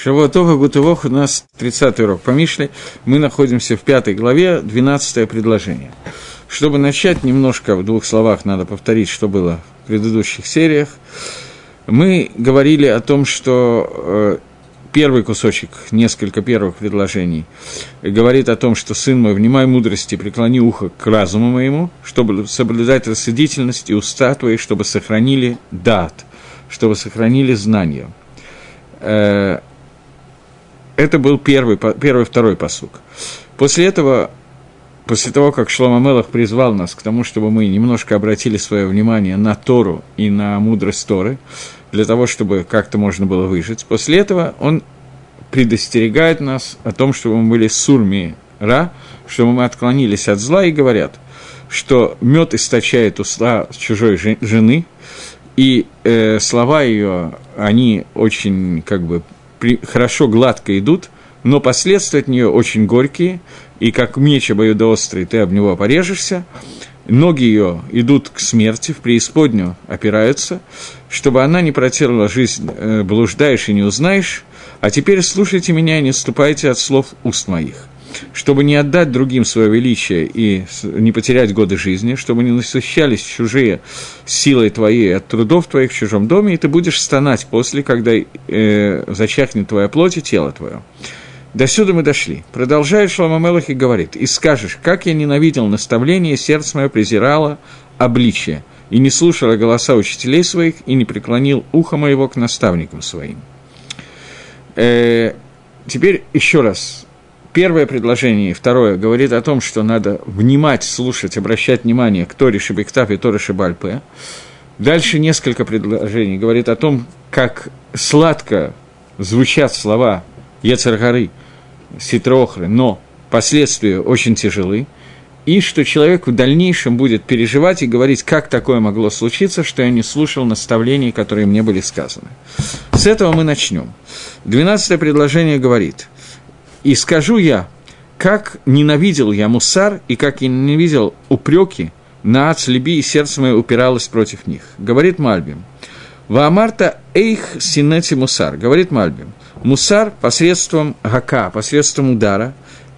Шавуатова Гутывох у нас 30 урок по Мишле. Мы находимся в пятой главе, 12 предложение. Чтобы начать, немножко в двух словах надо повторить, что было в предыдущих сериях. Мы говорили о том, что э, первый кусочек, несколько первых предложений, говорит о том, что «сын мой, внимай мудрости, преклони ухо к разуму моему, чтобы соблюдать рассудительность и уста твои, чтобы сохранили дат, чтобы сохранили знания». Это был первый, первый второй посук. После этого, после того, как Шлома Мелах призвал нас к тому, чтобы мы немножко обратили свое внимание на Тору и на мудрость Торы, для того, чтобы как-то можно было выжить, после этого он предостерегает нас о том, чтобы мы были сурми ра, чтобы мы отклонились от зла и говорят, что мед источает уста чужой жены, и э, слова ее, они очень как бы хорошо, гладко идут, но последствия от нее очень горькие, и как меч обоюдоострый, ты об него порежешься, ноги ее идут к смерти, в преисподнюю опираются, чтобы она не протерла жизнь, э, блуждаешь и не узнаешь, а теперь слушайте меня и не ступайте от слов уст моих чтобы не отдать другим свое величие и не потерять годы жизни, чтобы не насыщались чужие силой твоей от трудов твоих в чужом доме, и ты будешь стонать после, когда э, зачахнет твоя плоть и тело твое. До сюда мы дошли. Продолжает Шломамелах и говорит, «И скажешь, как я ненавидел наставление, сердце мое презирало обличие, и не слушала голоса учителей своих, и не преклонил ухо моего к наставникам своим». Э, теперь еще раз первое предложение и второе говорит о том, что надо внимать, слушать, обращать внимание к Торе Шебектав и Торе Шебальпе. Дальше несколько предложений говорит о том, как сладко звучат слова Ецаргары, Ситрохры, но последствия очень тяжелы, и что человек в дальнейшем будет переживать и говорить, как такое могло случиться, что я не слушал наставлений, которые мне были сказаны. С этого мы начнем. Двенадцатое предложение говорит – и скажу я, как ненавидел я мусар, и как я ненавидел упреки, на ацлеби и сердце мое упиралось против них. Говорит Мальбим. Ваамарта эйх синети мусар. Говорит Мальбим. Мусар посредством гака, посредством удара,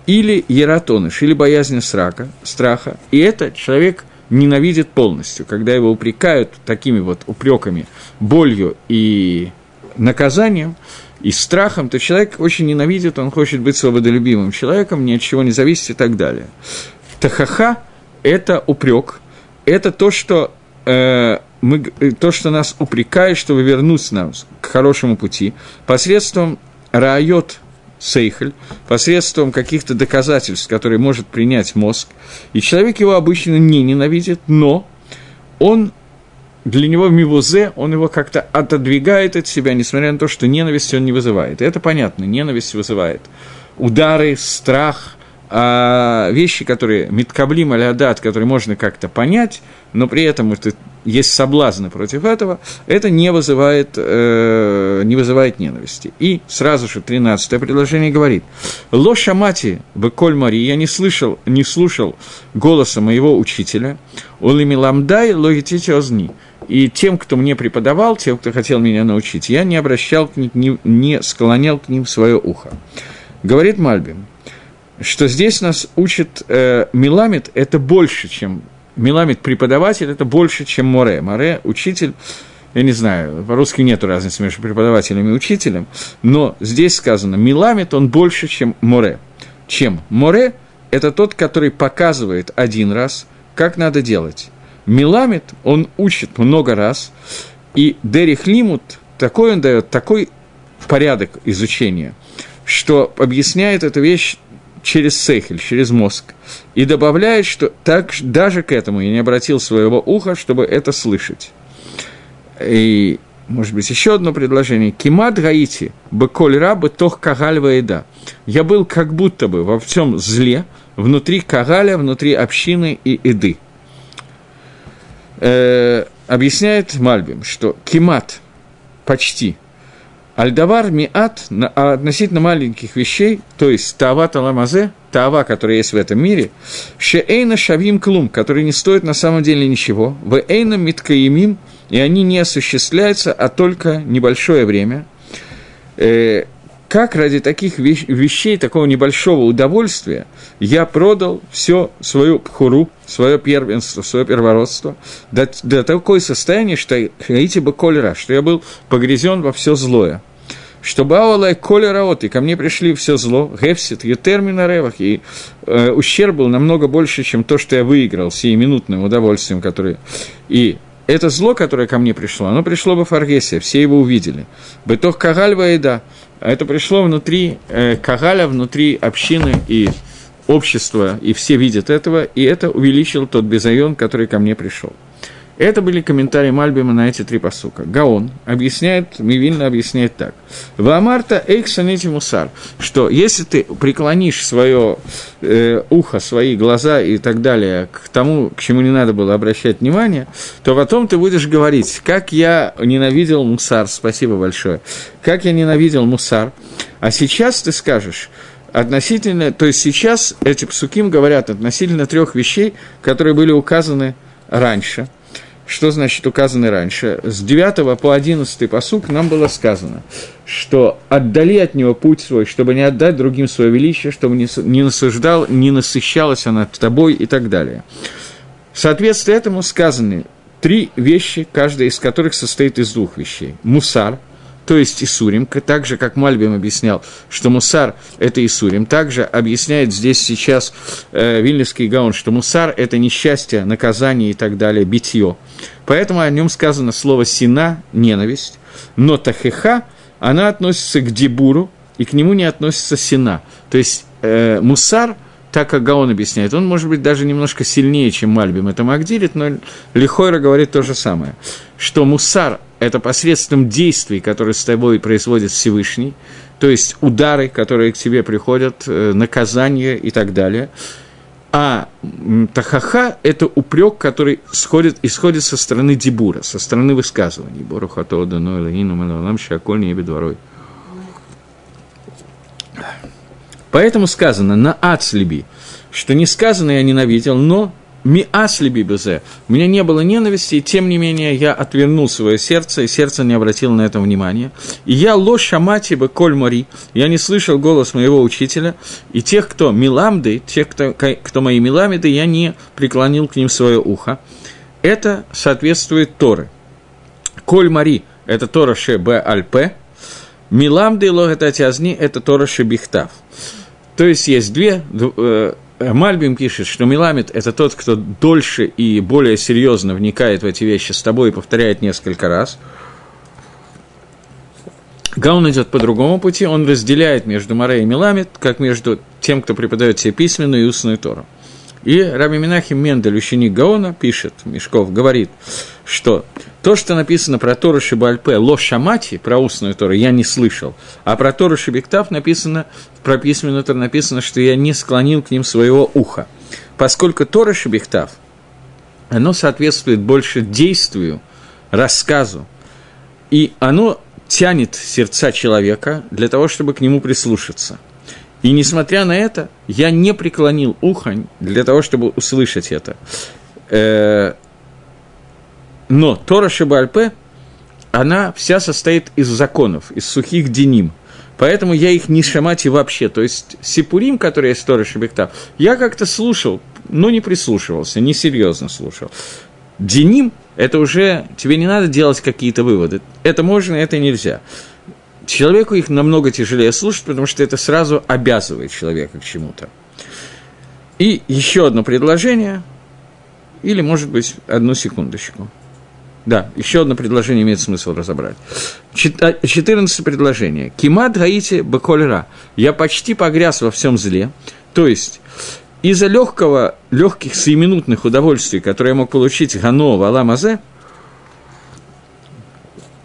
или ератоныш, или боязнь срака, страха. И это человек ненавидит полностью, когда его упрекают такими вот упреками, болью и наказанием, и страхом, то человек очень ненавидит, он хочет быть свободолюбимым человеком, ни от чего не зависит и так далее. Тахаха – это упрек, это то, что, э, мы, то, что нас упрекает, чтобы вернуть нас к хорошему пути, посредством райот сейхель, посредством каких-то доказательств, которые может принять мозг. И человек его обычно не ненавидит, но он для него мивузе, он его как-то отодвигает от себя, несмотря на то, что ненависть он не вызывает. И это понятно, ненависть вызывает удары, страх, а вещи, которые миткаблим алядат, которые можно как-то понять, но при этом это, есть соблазны против этого, это не вызывает, э, не вызывает ненависти. И сразу же 13 предложение говорит, «Ло шамати беколь мари, я не слышал, не слушал голоса моего учителя, улими ламдай логитите озни, и тем, кто мне преподавал, тем, кто хотел меня научить, я не обращал к ним, не, склонял к ним свое ухо. Говорит Мальбин, что здесь нас учит э, Миламид, это больше, чем... Миламид преподаватель, это больше, чем Море. Море – учитель, я не знаю, по-русски нет разницы между преподавателем и учителем, но здесь сказано, Миламид, он больше, чем Море. Чем? Море – это тот, который показывает один раз, как надо делать. Миламит, он учит много раз, и Дерих Лимут, такой он дает, такой порядок изучения, что объясняет эту вещь через сейхель, через мозг, и добавляет, что так, даже к этому я не обратил своего уха, чтобы это слышать. И, может быть, еще одно предложение. Кимат гаити, беколь рабы тох кагаль еда. Я был как будто бы во всем зле, внутри кагаля, внутри общины и еды э, объясняет Мальбим, что кимат почти, альдавар миат а относительно маленьких вещей, то есть тава таламазе, тава, которая есть в этом мире, шеэйна шавим клум, который не стоит на самом деле ничего, в эйна миткаимим, и они не осуществляются, а только небольшое время. Как ради таких вещей, такого небольшого удовольствия, я продал все свою пхуру, свое первенство, свое первородство, до, до такое состояние, что эти бы колера, что я был погрязен во все злое. Что бауалай колера от, и ко мне пришли все зло, гефсит, етермина ревах, и э, ущерб был намного больше, чем то, что я выиграл сиюминутным удовольствием, которое... И это зло, которое ко мне пришло, оно пришло бы Фаргесе, все его увидели. Бытох Кагаль Ваида, это пришло внутри э, Кагаля, внутри общины и общества, и все видят этого, и это увеличил тот безайон, который ко мне пришел. Это были комментарии Мальбима на эти три посука. Гаон объясняет, Мивильно объясняет так. Ваамарта эйксанити мусар, что если ты преклонишь свое э, ухо, свои глаза и так далее к тому, к чему не надо было обращать внимание, то потом ты будешь говорить, как я ненавидел мусар, спасибо большое, как я ненавидел мусар, а сейчас ты скажешь, относительно, то есть сейчас эти псуким говорят относительно трех вещей, которые были указаны раньше – что значит указаны раньше? С 9 по 11 посук нам было сказано, что отдали от него путь свой, чтобы не отдать другим свое величие, чтобы не, насуждал, не насыщалась она тобой и так далее. Соответственно этому сказаны три вещи, каждая из которых состоит из двух вещей. Мусар – то есть Исурим, так же, как Мальбим объяснял, что Мусар – это Исурим, также объясняет здесь сейчас э, Вильнюсский Гаон, что Мусар – это несчастье, наказание и так далее, битье. Поэтому о нем сказано слово «сина» – ненависть, но Тахеха, она относится к Дебуру, и к нему не относится «сина». То есть э, Мусар – так как Гаон объясняет, он может быть даже немножко сильнее, чем Мальбим это Магдилит, но Лихойра говорит то же самое, что мусар – это посредством действий, которые с тобой производит Всевышний, то есть удары, которые к тебе приходят, э, наказания и так далее. А тахаха – это упрек, который исходит, исходит со стороны дебура, со стороны высказываний. Борухатода, Ноэлаину, Малалам, Шакольни и Бедворой. Поэтому сказано на ацлиби, что не сказано я ненавидел, но ми аслиби безе. У меня не было ненависти, и тем не менее я отвернул свое сердце, и сердце не обратило на это внимания. И я лошамати бы коль мори, я не слышал голос моего учителя, и тех, кто миламды, тех, кто, кто мои миламиды, я не преклонил к ним свое ухо. Это соответствует Торы. Коль мари – это Тора Ше Б Миламды логататязни – это Тора Ше Бихтав. То есть есть две. Э, Мальбим пишет, что Миламит – это тот, кто дольше и более серьезно вникает в эти вещи с тобой и повторяет несколько раз. Гаун идет по другому пути, он разделяет между Море и Миламит, как между тем, кто преподает себе письменную и устную Тору. И Раби Минахим Мендель, ученик Гаона, пишет, Мешков говорит, что то, что написано про Тору Шибальпе, Ло Шамати, про устную Тору, я не слышал, а про Тору Шибиктав написано, про письменную Тору написано, что я не склонил к ним своего уха. Поскольку Тора Шибиктав, оно соответствует больше действию, рассказу, и оно тянет сердца человека для того, чтобы к нему прислушаться – и несмотря на это, я не преклонил ухо для того, чтобы услышать это. Но Тора Шибальпе, она вся состоит из законов, из сухих деним. Поэтому я их не шамати вообще. То есть Сипурим, который есть Тора Шибектав, я как-то слушал, но не прислушивался, не серьезно слушал. Деним – это уже тебе не надо делать какие-то выводы. Это можно, это нельзя. Человеку их намного тяжелее слушать, потому что это сразу обязывает человека к чему-то. И еще одно предложение, или, может быть, одну секундочку. Да, еще одно предложение имеет смысл разобрать. 14 а, предложение. Кимат гаити баколера. Я почти погряз во всем зле. То есть, из-за легкого, легких сиюминутных удовольствий, которые я мог получить Гано в Аламазе,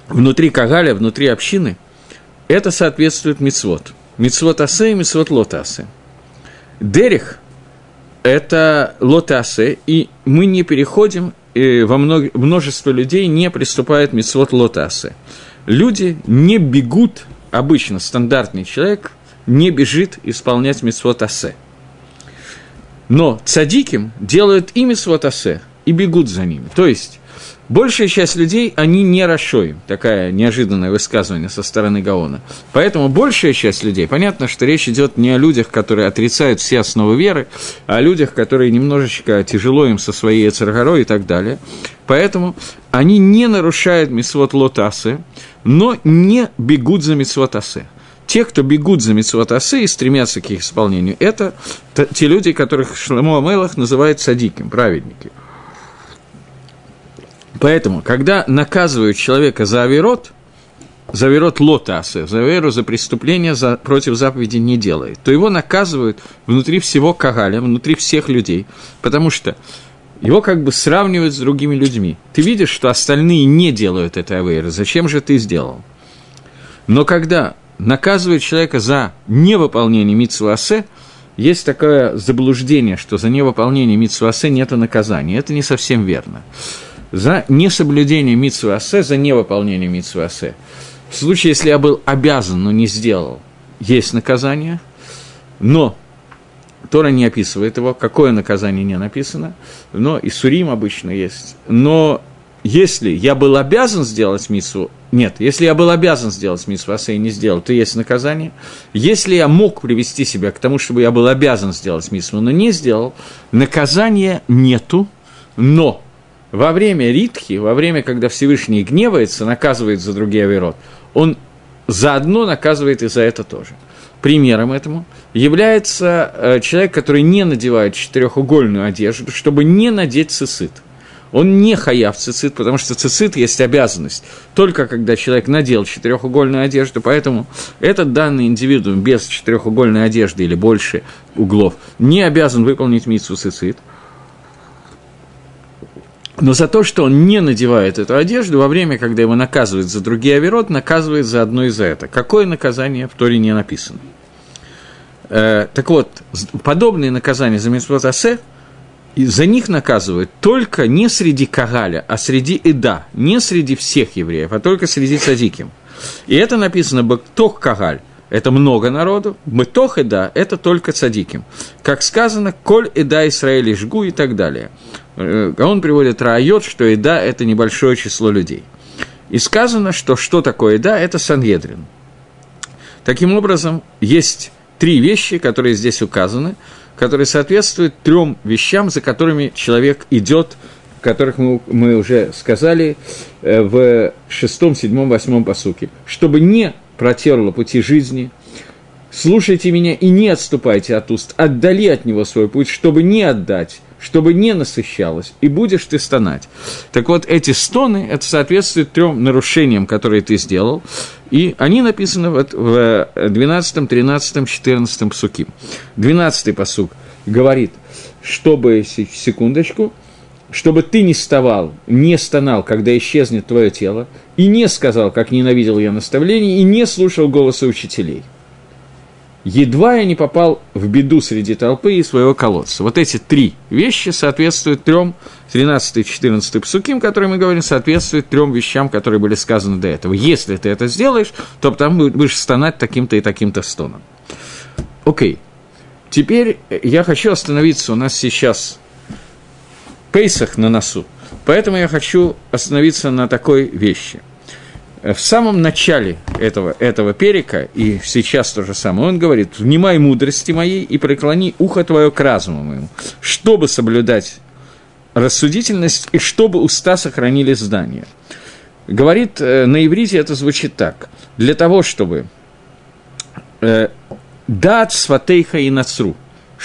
внутри Кагаля, внутри общины – это соответствует мицвод. Мицвод асе и мицвод лотасе. Дерих – это лотасе, и мы не переходим, во мног... множество людей не приступает мицвод лотасе. Люди не бегут, обычно стандартный человек не бежит исполнять мицвод асе. Но цадиким делают и мицвод асе, и бегут за ними. То есть, Большая часть людей, они не расшоим. Такая неожиданное высказывание со стороны Гаона. Поэтому большая часть людей, понятно, что речь идет не о людях, которые отрицают все основы веры, а о людях, которые немножечко тяжело им со своей царгорой и так далее. Поэтому они не нарушают мисвот лотасы, но не бегут за мисвот асе. Те, кто бегут за митцвот асе и стремятся к их исполнению, это те люди, которых Шламо Амелах называет садиким, праведники – Поэтому, когда наказывают человека за авирот, за авирот лотасы, за веру, за преступление за, против заповеди не делает, то его наказывают внутри всего Кагаля, внутри всех людей, потому что его как бы сравнивают с другими людьми. Ты видишь, что остальные не делают этой аверы, зачем же ты сделал? Но когда наказывают человека за невыполнение митсуасе, есть такое заблуждение, что за невыполнение митсуасе нет наказания. Это не совсем верно за несоблюдение митсу асе, за невыполнение митсу асе. В случае, если я был обязан, но не сделал, есть наказание, но Тора не описывает его, какое наказание не написано, но и Сурим обычно есть. Но если я был обязан сделать митсу, нет, если я был обязан сделать митсу асе и не сделал, то есть наказание. Если я мог привести себя к тому, чтобы я был обязан сделать митсу, но не сделал, наказания нету, но во время ритхи, во время, когда Всевышний гневается, наказывает за другие авирот, он заодно наказывает и за это тоже. Примером этому является э, человек, который не надевает четырехугольную одежду, чтобы не надеть цицит. Он не хаяв цицит, потому что цицит есть обязанность только когда человек надел четырехугольную одежду, поэтому этот данный индивидуум без четырехугольной одежды или больше углов не обязан выполнить митсу цицит – но за то, что он не надевает эту одежду, во время, когда его наказывают за другие оверот, наказывает за одно и за это. Какое наказание в Торе не написано? Э, так вот, подобные наказания за митцвот асе, за них наказывают только не среди Кагаля, а среди Ида, не среди всех евреев, а только среди Садиким. И это написано «Бактох Кагаль», это много народу, Бытох Ида – это только Цадиким. Как сказано, «Коль Ида Исраэль жгу» и так далее. Э, он приводит раайот, что еда – это небольшое число людей. И сказано, что что такое еда – это Сангедрин. Таким образом, есть три вещи, которые здесь указаны, которые соответствуют трем вещам, за которыми человек идет, которых мы, мы уже сказали э, в шестом, седьмом, восьмом посуке, чтобы не протерло пути жизни, слушайте меня и не отступайте от уст, отдали от него свой путь, чтобы не отдать чтобы не насыщалось, и будешь ты стонать. Так вот, эти стоны, это соответствует трем нарушениям, которые ты сделал, и они написаны вот в 12, 13, 14 псуке. 12 посук говорит, чтобы, секундочку, чтобы ты не вставал, не стонал, когда исчезнет твое тело, и не сказал, как ненавидел я наставлений, и не слушал голоса учителей – едва я не попал в беду среди толпы и своего колодца. Вот эти три вещи соответствуют трем, 13 и 14 псуким, которые мы говорим, соответствуют трем вещам, которые были сказаны до этого. Если ты это сделаешь, то потом будешь стонать таким-то и таким-то стоном. Окей. Теперь я хочу остановиться, у нас сейчас Пейсах на носу, поэтому я хочу остановиться на такой вещи – в самом начале этого, этого перика, и сейчас то же самое, он говорит, «Внимай мудрости моей и преклони ухо твое к разуму моему, чтобы соблюдать рассудительность и чтобы уста сохранили здание». Говорит, э, на иврите это звучит так. Для того, чтобы э, «дат сватейха и нацру»,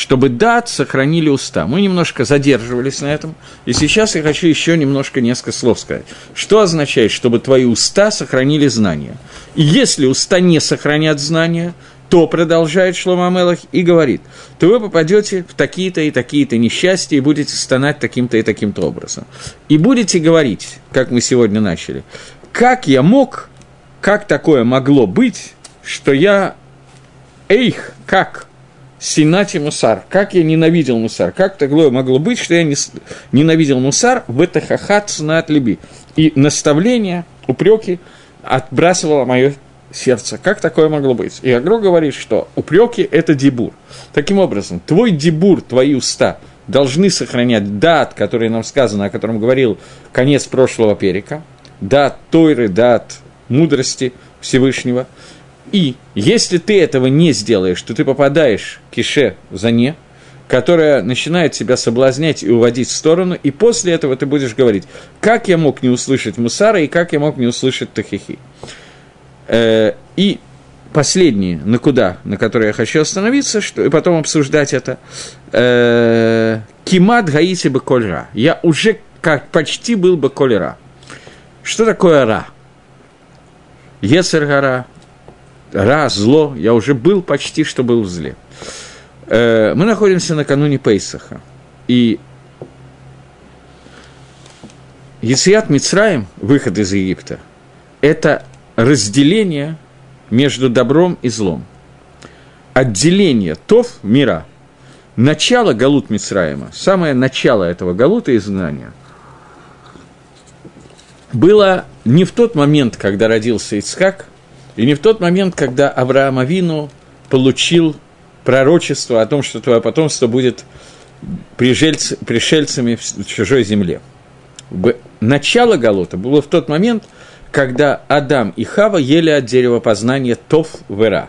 чтобы дат сохранили уста. Мы немножко задерживались на этом, и сейчас я хочу еще немножко несколько слов сказать. Что означает, чтобы твои уста сохранили знания? И если уста не сохранят знания, то продолжает Шлома Мелах и говорит, то вы попадете в такие-то и такие-то несчастья и будете стонать таким-то и таким-то образом. И будете говорить, как мы сегодня начали, как я мог, как такое могло быть, что я, эйх, как – Синати Мусар. Как я ненавидел Мусар? Как такое могло быть, что я не, ненавидел Мусар в это хахат от либи? И наставление, упреки отбрасывало мое сердце. Как такое могло быть? И Агро говорит, что упреки – это дебур. Таким образом, твой дебур, твои уста должны сохранять дат, который нам сказано, о котором говорил конец прошлого перика, дат Тойры, дат мудрости Всевышнего. И если ты этого не сделаешь, то ты попадаешь к за не, которая начинает тебя соблазнять и уводить в сторону, и после этого ты будешь говорить, как я мог не услышать Мусара и как я мог не услышать Тахихи. Э, и последние, на куда, на которые я хочу остановиться, что, и потом обсуждать это. Э, Кимат гаити бы кольра. Я уже как почти был бы кольра. Что такое ра? Ецергара, ра, зло. Я уже был почти, что был в зле. Э, мы находимся накануне Пейсаха. И Яцият Мицраем, выход из Египта, это разделение – между добром и злом. Отделение тов мира, начало Галут Мицраима, самое начало этого Галута изгнания, было не в тот момент, когда родился Ицхак, и не в тот момент, когда Авраам Авину получил пророчество о том, что твое потомство будет пришельц, пришельцами в чужой земле. Начало Галута было в тот момент – когда Адам и Хава ели от дерева познания Тов Вера.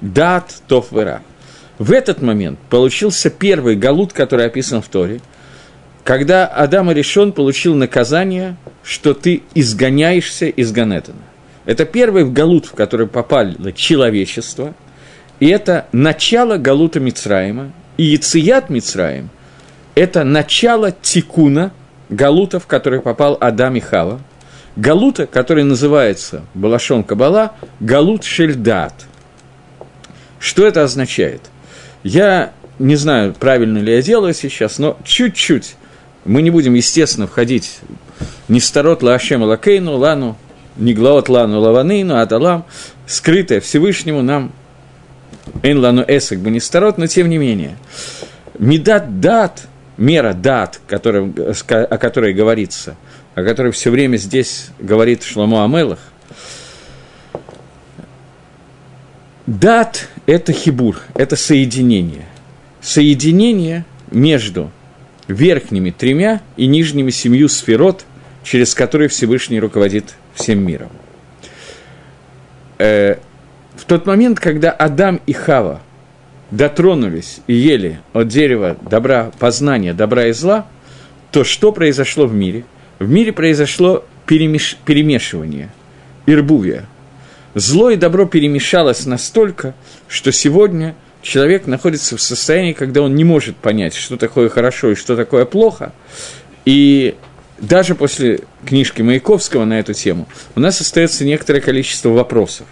Дат Тов Вера. В этот момент получился первый галут, который описан в Торе, когда Адам и решен получил наказание, что ты изгоняешься из Ганетана. Это первый галут, в который попало человечество, и это начало галута Мицраима, и Яцият Мицраим – это начало тикуна, галута, в который попал Адам и Хава – Галута, который называется Балашон Кабала, Галут Шельдат. Что это означает? Я не знаю, правильно ли я делаю сейчас, но чуть-чуть. Мы не будем, естественно, входить не старот лашем лакейну, лану, не глаот лану лаванейну, а талам, скрытое Всевышнему нам эн лану эсек бы не старот, но тем не менее. Медат дат, мера дат, который, о которой говорится – о которой все время здесь говорит Шломо Амелах, дат – это хибур, это соединение. Соединение между верхними тремя и нижними семью сферот, через которые Всевышний руководит всем миром. Э, в тот момент, когда Адам и Хава дотронулись и ели от дерева добра, познания добра и зла, то что произошло в мире – в мире произошло перемеш... перемешивание, ирбувия. Зло и добро перемешалось настолько, что сегодня человек находится в состоянии, когда он не может понять, что такое хорошо и что такое плохо. И даже после книжки Маяковского на эту тему у нас остается некоторое количество вопросов.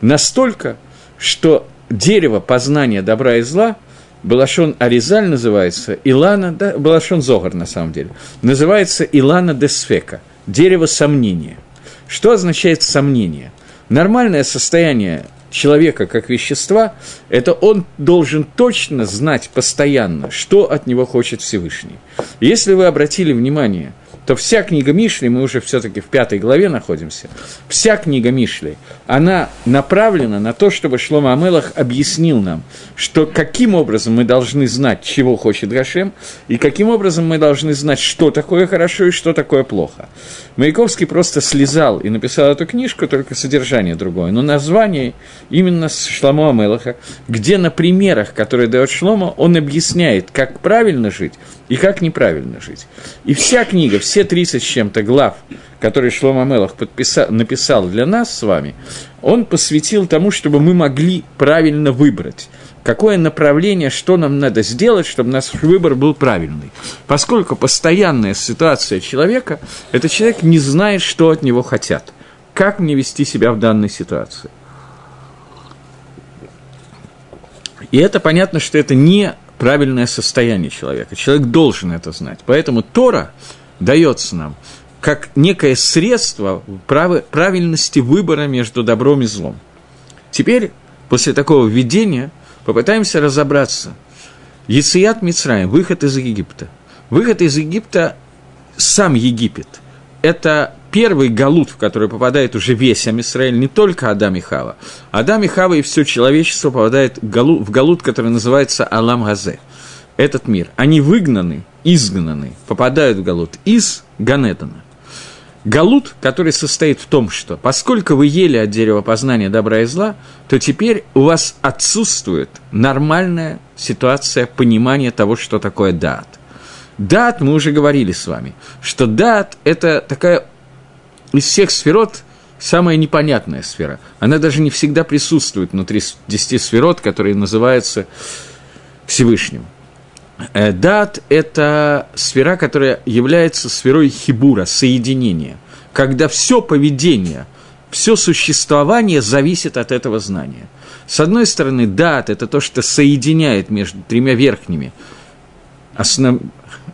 Настолько, что дерево познания добра и зла – Балашон Аризаль называется Илана, да, Балашон Зогар на самом деле, называется Илана Десфека, дерево сомнения. Что означает сомнение? Нормальное состояние человека как вещества, это он должен точно знать постоянно, что от него хочет Всевышний. Если вы обратили внимание – то вся книга Мишли, мы уже все-таки в пятой главе находимся, вся книга Мишли, она направлена на то, чтобы Шлома Амелах объяснил нам, что каким образом мы должны знать, чего хочет Гашем, и каким образом мы должны знать, что такое хорошо и что такое плохо. Маяковский просто слезал и написал эту книжку, только содержание другое, но название именно с Шлома Амелаха, где на примерах, которые дает Шлома, он объясняет, как правильно жить и как неправильно жить. И вся книга, все 30 с чем-то глав, которые Шлома Мелах написал для нас с вами, он посвятил тому, чтобы мы могли правильно выбрать какое направление, что нам надо сделать, чтобы наш выбор был правильный. Поскольку постоянная ситуация человека, это человек не знает, что от него хотят. Как мне вести себя в данной ситуации? И это понятно, что это не правильное состояние человека. Человек должен это знать. Поэтому Тора дается нам как некое средство правильности выбора между добром и злом. Теперь, после такого введения, попытаемся разобраться. Яцият Мицраем, выход из Египта. Выход из Египта, сам Египет, это первый галут, в который попадает уже весь Амисраэль, не только Адам и Хава. Адам и Хава и все человечество попадает в галут, в галут который называется Алам Газе. этот мир. Они выгнаны, изгнаны, попадают в Галут из Ганедана. Галут, который состоит в том, что поскольку вы ели от дерева познания добра и зла, то теперь у вас отсутствует нормальная ситуация понимания того, что такое дат. Дат, мы уже говорили с вами, что дат – это такая из всех сферот самая непонятная сфера. Она даже не всегда присутствует внутри десяти сферот, которые называются Всевышним. Э, дат – это сфера, которая является сферой хибура, соединения, когда все поведение, все существование зависит от этого знания. С одной стороны, дат – это то, что соединяет между тремя верхними, основ,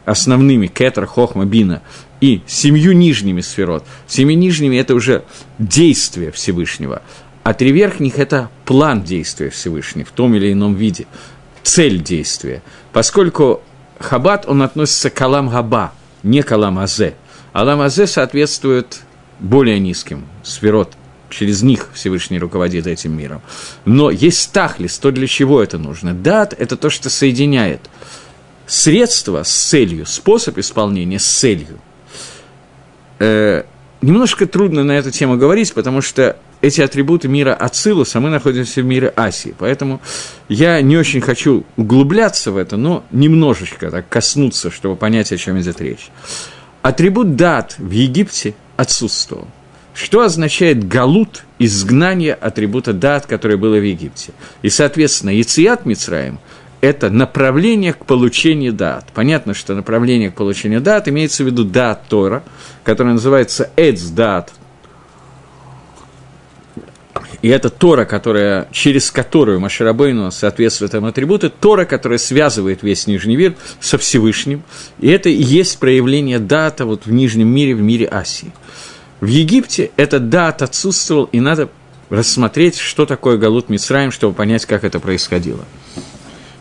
основными, кетер, хохма, бина, и семью нижними сферот. Семи нижними – это уже действие Всевышнего, а три верхних – это план действия Всевышнего в том или ином виде – цель действия. Поскольку хабат, он относится к алам габа, не к алам азе. Алам азе соответствует более низким сферот, через них Всевышний руководит этим миром. Но есть тахлис, то для чего это нужно. Дат – это то, что соединяет средство с целью, способ исполнения с целью. Э, немножко трудно на эту тему говорить, потому что эти атрибуты мира Ацилуса, мы находимся в мире Асии. Поэтому я не очень хочу углубляться в это, но немножечко так коснуться, чтобы понять, о чем идет речь. Атрибут дат в Египте отсутствовал. Что означает галут, изгнание атрибута дат, которое было в Египте? И, соответственно, Яцият Мицраем – это направление к получению дат. Понятно, что направление к получению дат имеется в виду дат Тора, которое называется Эдс дат и это Тора, которая, через которую Маширабейну соответствует этому атрибуту, Тора, которая связывает весь Нижний мир со Всевышним, и это и есть проявление дата вот в Нижнем мире, в мире Асии. В Египте этот дат отсутствовал, и надо рассмотреть, что такое Галут Мицраем, чтобы понять, как это происходило.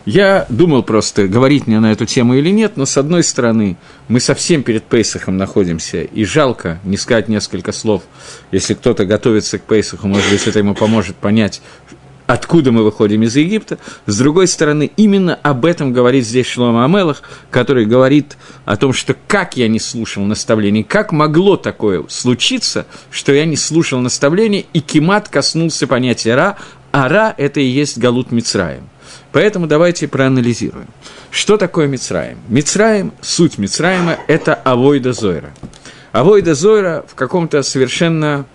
Я думал просто, говорить мне на эту тему или нет, но с одной стороны, мы совсем перед Пейсахом находимся, и жалко не сказать несколько слов, если кто-то готовится к Пейсаху, может быть, это ему поможет понять, откуда мы выходим из Египта. С другой стороны, именно об этом говорит здесь Шлома Амелах, который говорит о том, что как я не слушал наставлений, как могло такое случиться, что я не слушал наставлений, и Кимат коснулся понятия Ра, а Ра – это и есть Галут Мицраем – Поэтому давайте проанализируем. Что такое Мицраем? Мицраем, суть Мицраема – это авойда Зойра. Авойда Зойра в каком-то совершенно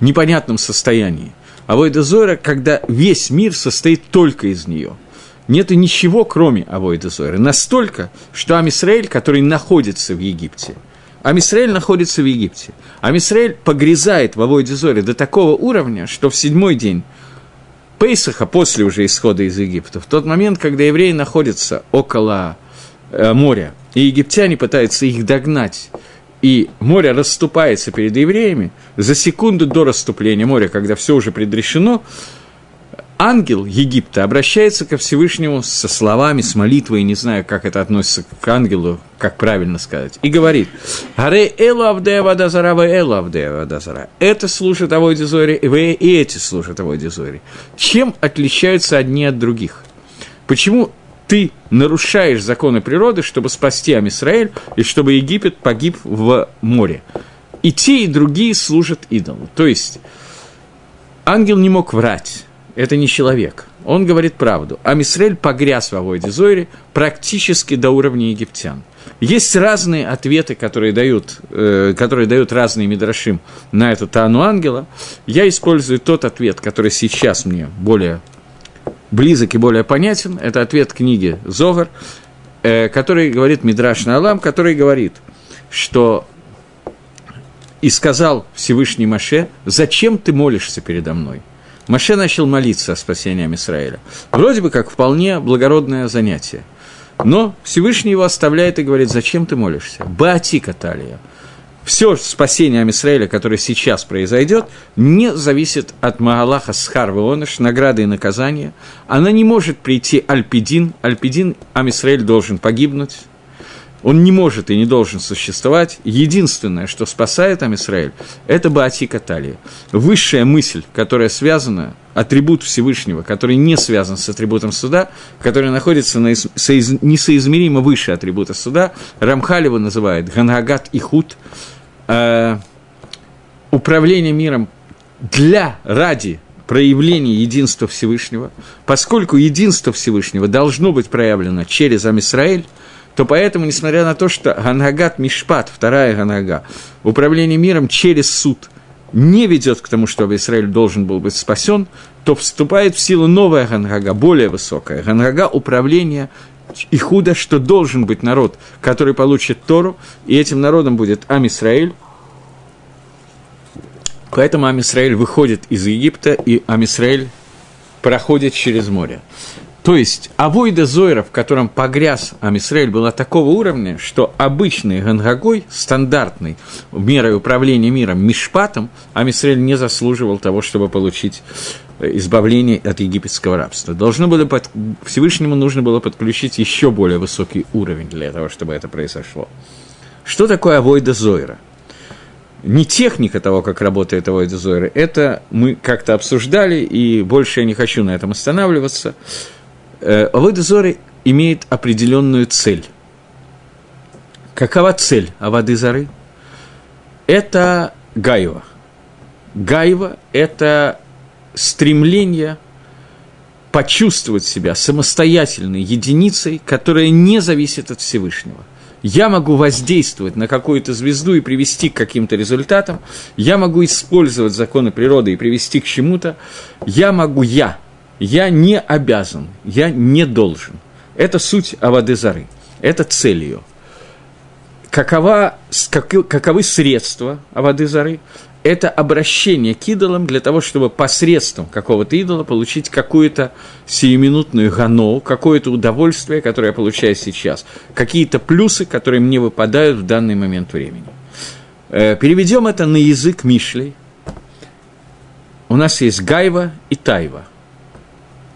непонятном состоянии. Авойда Зойра, когда весь мир состоит только из нее. Нет ничего, кроме Авойда Зойра. Настолько, что Амисраэль, который находится в Египте, Амисраэль находится в Египте. Амисраэль погрязает в Авойде Зоре до такого уровня, что в седьмой день Пейсаха, после уже исхода из Египта, в тот момент, когда евреи находятся около э, моря, и египтяне пытаются их догнать, и море расступается перед евреями, за секунду до расступления моря, когда все уже предрешено, ангел Египта обращается ко Всевышнему со словами, с молитвой, не знаю, как это относится к ангелу, как правильно сказать, и говорит, «Аре элу авдея вадазара, вы элу авдея вадазара». Это служит Авой Дизори, и эти служат Авой Дизори. Чем отличаются одни от других? Почему ты нарушаешь законы природы, чтобы спасти Амисраэль, и чтобы Египет погиб в море? И те, и другие служат идолу. То есть, ангел не мог врать это не человек. Он говорит правду. А Мисрель погряз в Авойде Зойре практически до уровня египтян. Есть разные ответы, которые дают, э, которые дают разные мидрашим на эту тану ангела. Я использую тот ответ, который сейчас мне более близок и более понятен. Это ответ книги Зогар, э, который говорит Мидраш на Алам, который говорит, что и сказал Всевышний Маше, зачем ты молишься передо мной? Маше начал молиться о спасении Израиля. Вроде бы как вполне благородное занятие. Но Всевышний его оставляет и говорит, зачем ты молишься? Баати Каталия. Все спасение Амисраэля, которое сейчас произойдет, не зависит от Маалаха Схар Вионыш, награды и наказания. Она не может прийти Альпидин. Альпидин Амисраэль должен погибнуть. Он не может и не должен существовать. Единственное, что спасает Амисраэль, это Баатика Талия. Высшая мысль, которая связана, атрибут Всевышнего, который не связан с атрибутом суда, который находится на соиз, несоизмеримо выше атрибута суда, Рамхалева называет Ганагат и Худ, э, управление миром для, ради проявления единства Всевышнего, поскольку единство Всевышнего должно быть проявлено через Амисраэль, то поэтому, несмотря на то, что Ганагат Мишпат, вторая Ганага, управление миром через суд не ведет к тому, чтобы Израиль должен был быть спасен, то вступает в силу новая Ганага, более высокая. Ганага управления и худо, что должен быть народ, который получит Тору, и этим народом будет Амисраэль. Поэтому Амисраэль выходит из Египта, и Амисраэль проходит через море. То есть авойда Зойра, в котором погряз Амисраэль, была такого уровня, что обычный гангагой, стандартный мерой управления миром, мишпатом, Амисраэль не заслуживал того, чтобы получить э, избавление от египетского рабства. Должно было под... Всевышнему нужно было подключить еще более высокий уровень для того, чтобы это произошло. Что такое авойда Зойра? не техника того, как работает Авойда Зойра, это мы как-то обсуждали, и больше я не хочу на этом останавливаться. Э, Авойда Зоры имеет определенную цель. Какова цель Авады Зары? Это Гаева. Гаева – это стремление почувствовать себя самостоятельной единицей, которая не зависит от Всевышнего. Я могу воздействовать на какую-то звезду и привести к каким-то результатам, я могу использовать законы природы и привести к чему-то, я могу я – я не обязан, я не должен. Это суть Авадезары, это цель ее. Какова, как, каковы средства Авадезары? Это обращение к идолам для того, чтобы посредством какого-то идола получить какую-то сиюминутную гану, какое-то удовольствие, которое я получаю сейчас, какие-то плюсы, которые мне выпадают в данный момент времени. Э, переведем это на язык Мишлей. У нас есть Гайва и Тайва –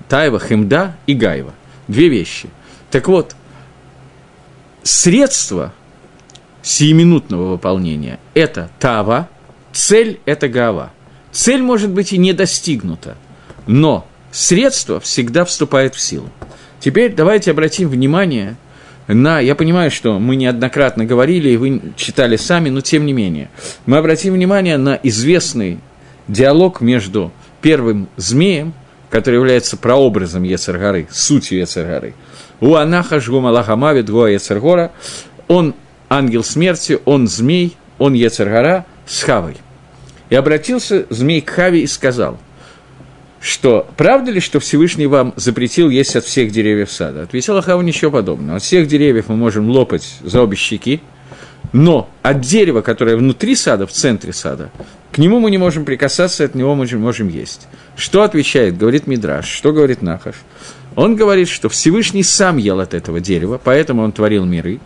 Таева, Хемда и Гаева. Две вещи. Так вот, средство сиюминутного выполнения – это Тава, цель – это Гава. Цель может быть и не достигнута, но средство всегда вступает в силу. Теперь давайте обратим внимание на... Я понимаю, что мы неоднократно говорили, и вы читали сами, но тем не менее. Мы обратим внимание на известный диалог между первым змеем – который является прообразом Ецергары, сутью Ецергары. У Анаха Жгума Лахамави Двоя Ецергора, он ангел смерти, он змей, он Ецергара с Хавой. И обратился змей к Хаве и сказал, что правда ли, что Всевышний вам запретил есть от всех деревьев сада? Ответила Хава ничего подобного. От всех деревьев мы можем лопать за обе щеки, но от дерева, которое внутри сада, в центре сада, к нему мы не можем прикасаться, от него мы можем есть. Что отвечает, говорит Мидраш, что говорит Нахаш? Он говорит, что Всевышний сам ел от этого дерева, поэтому он творил миры.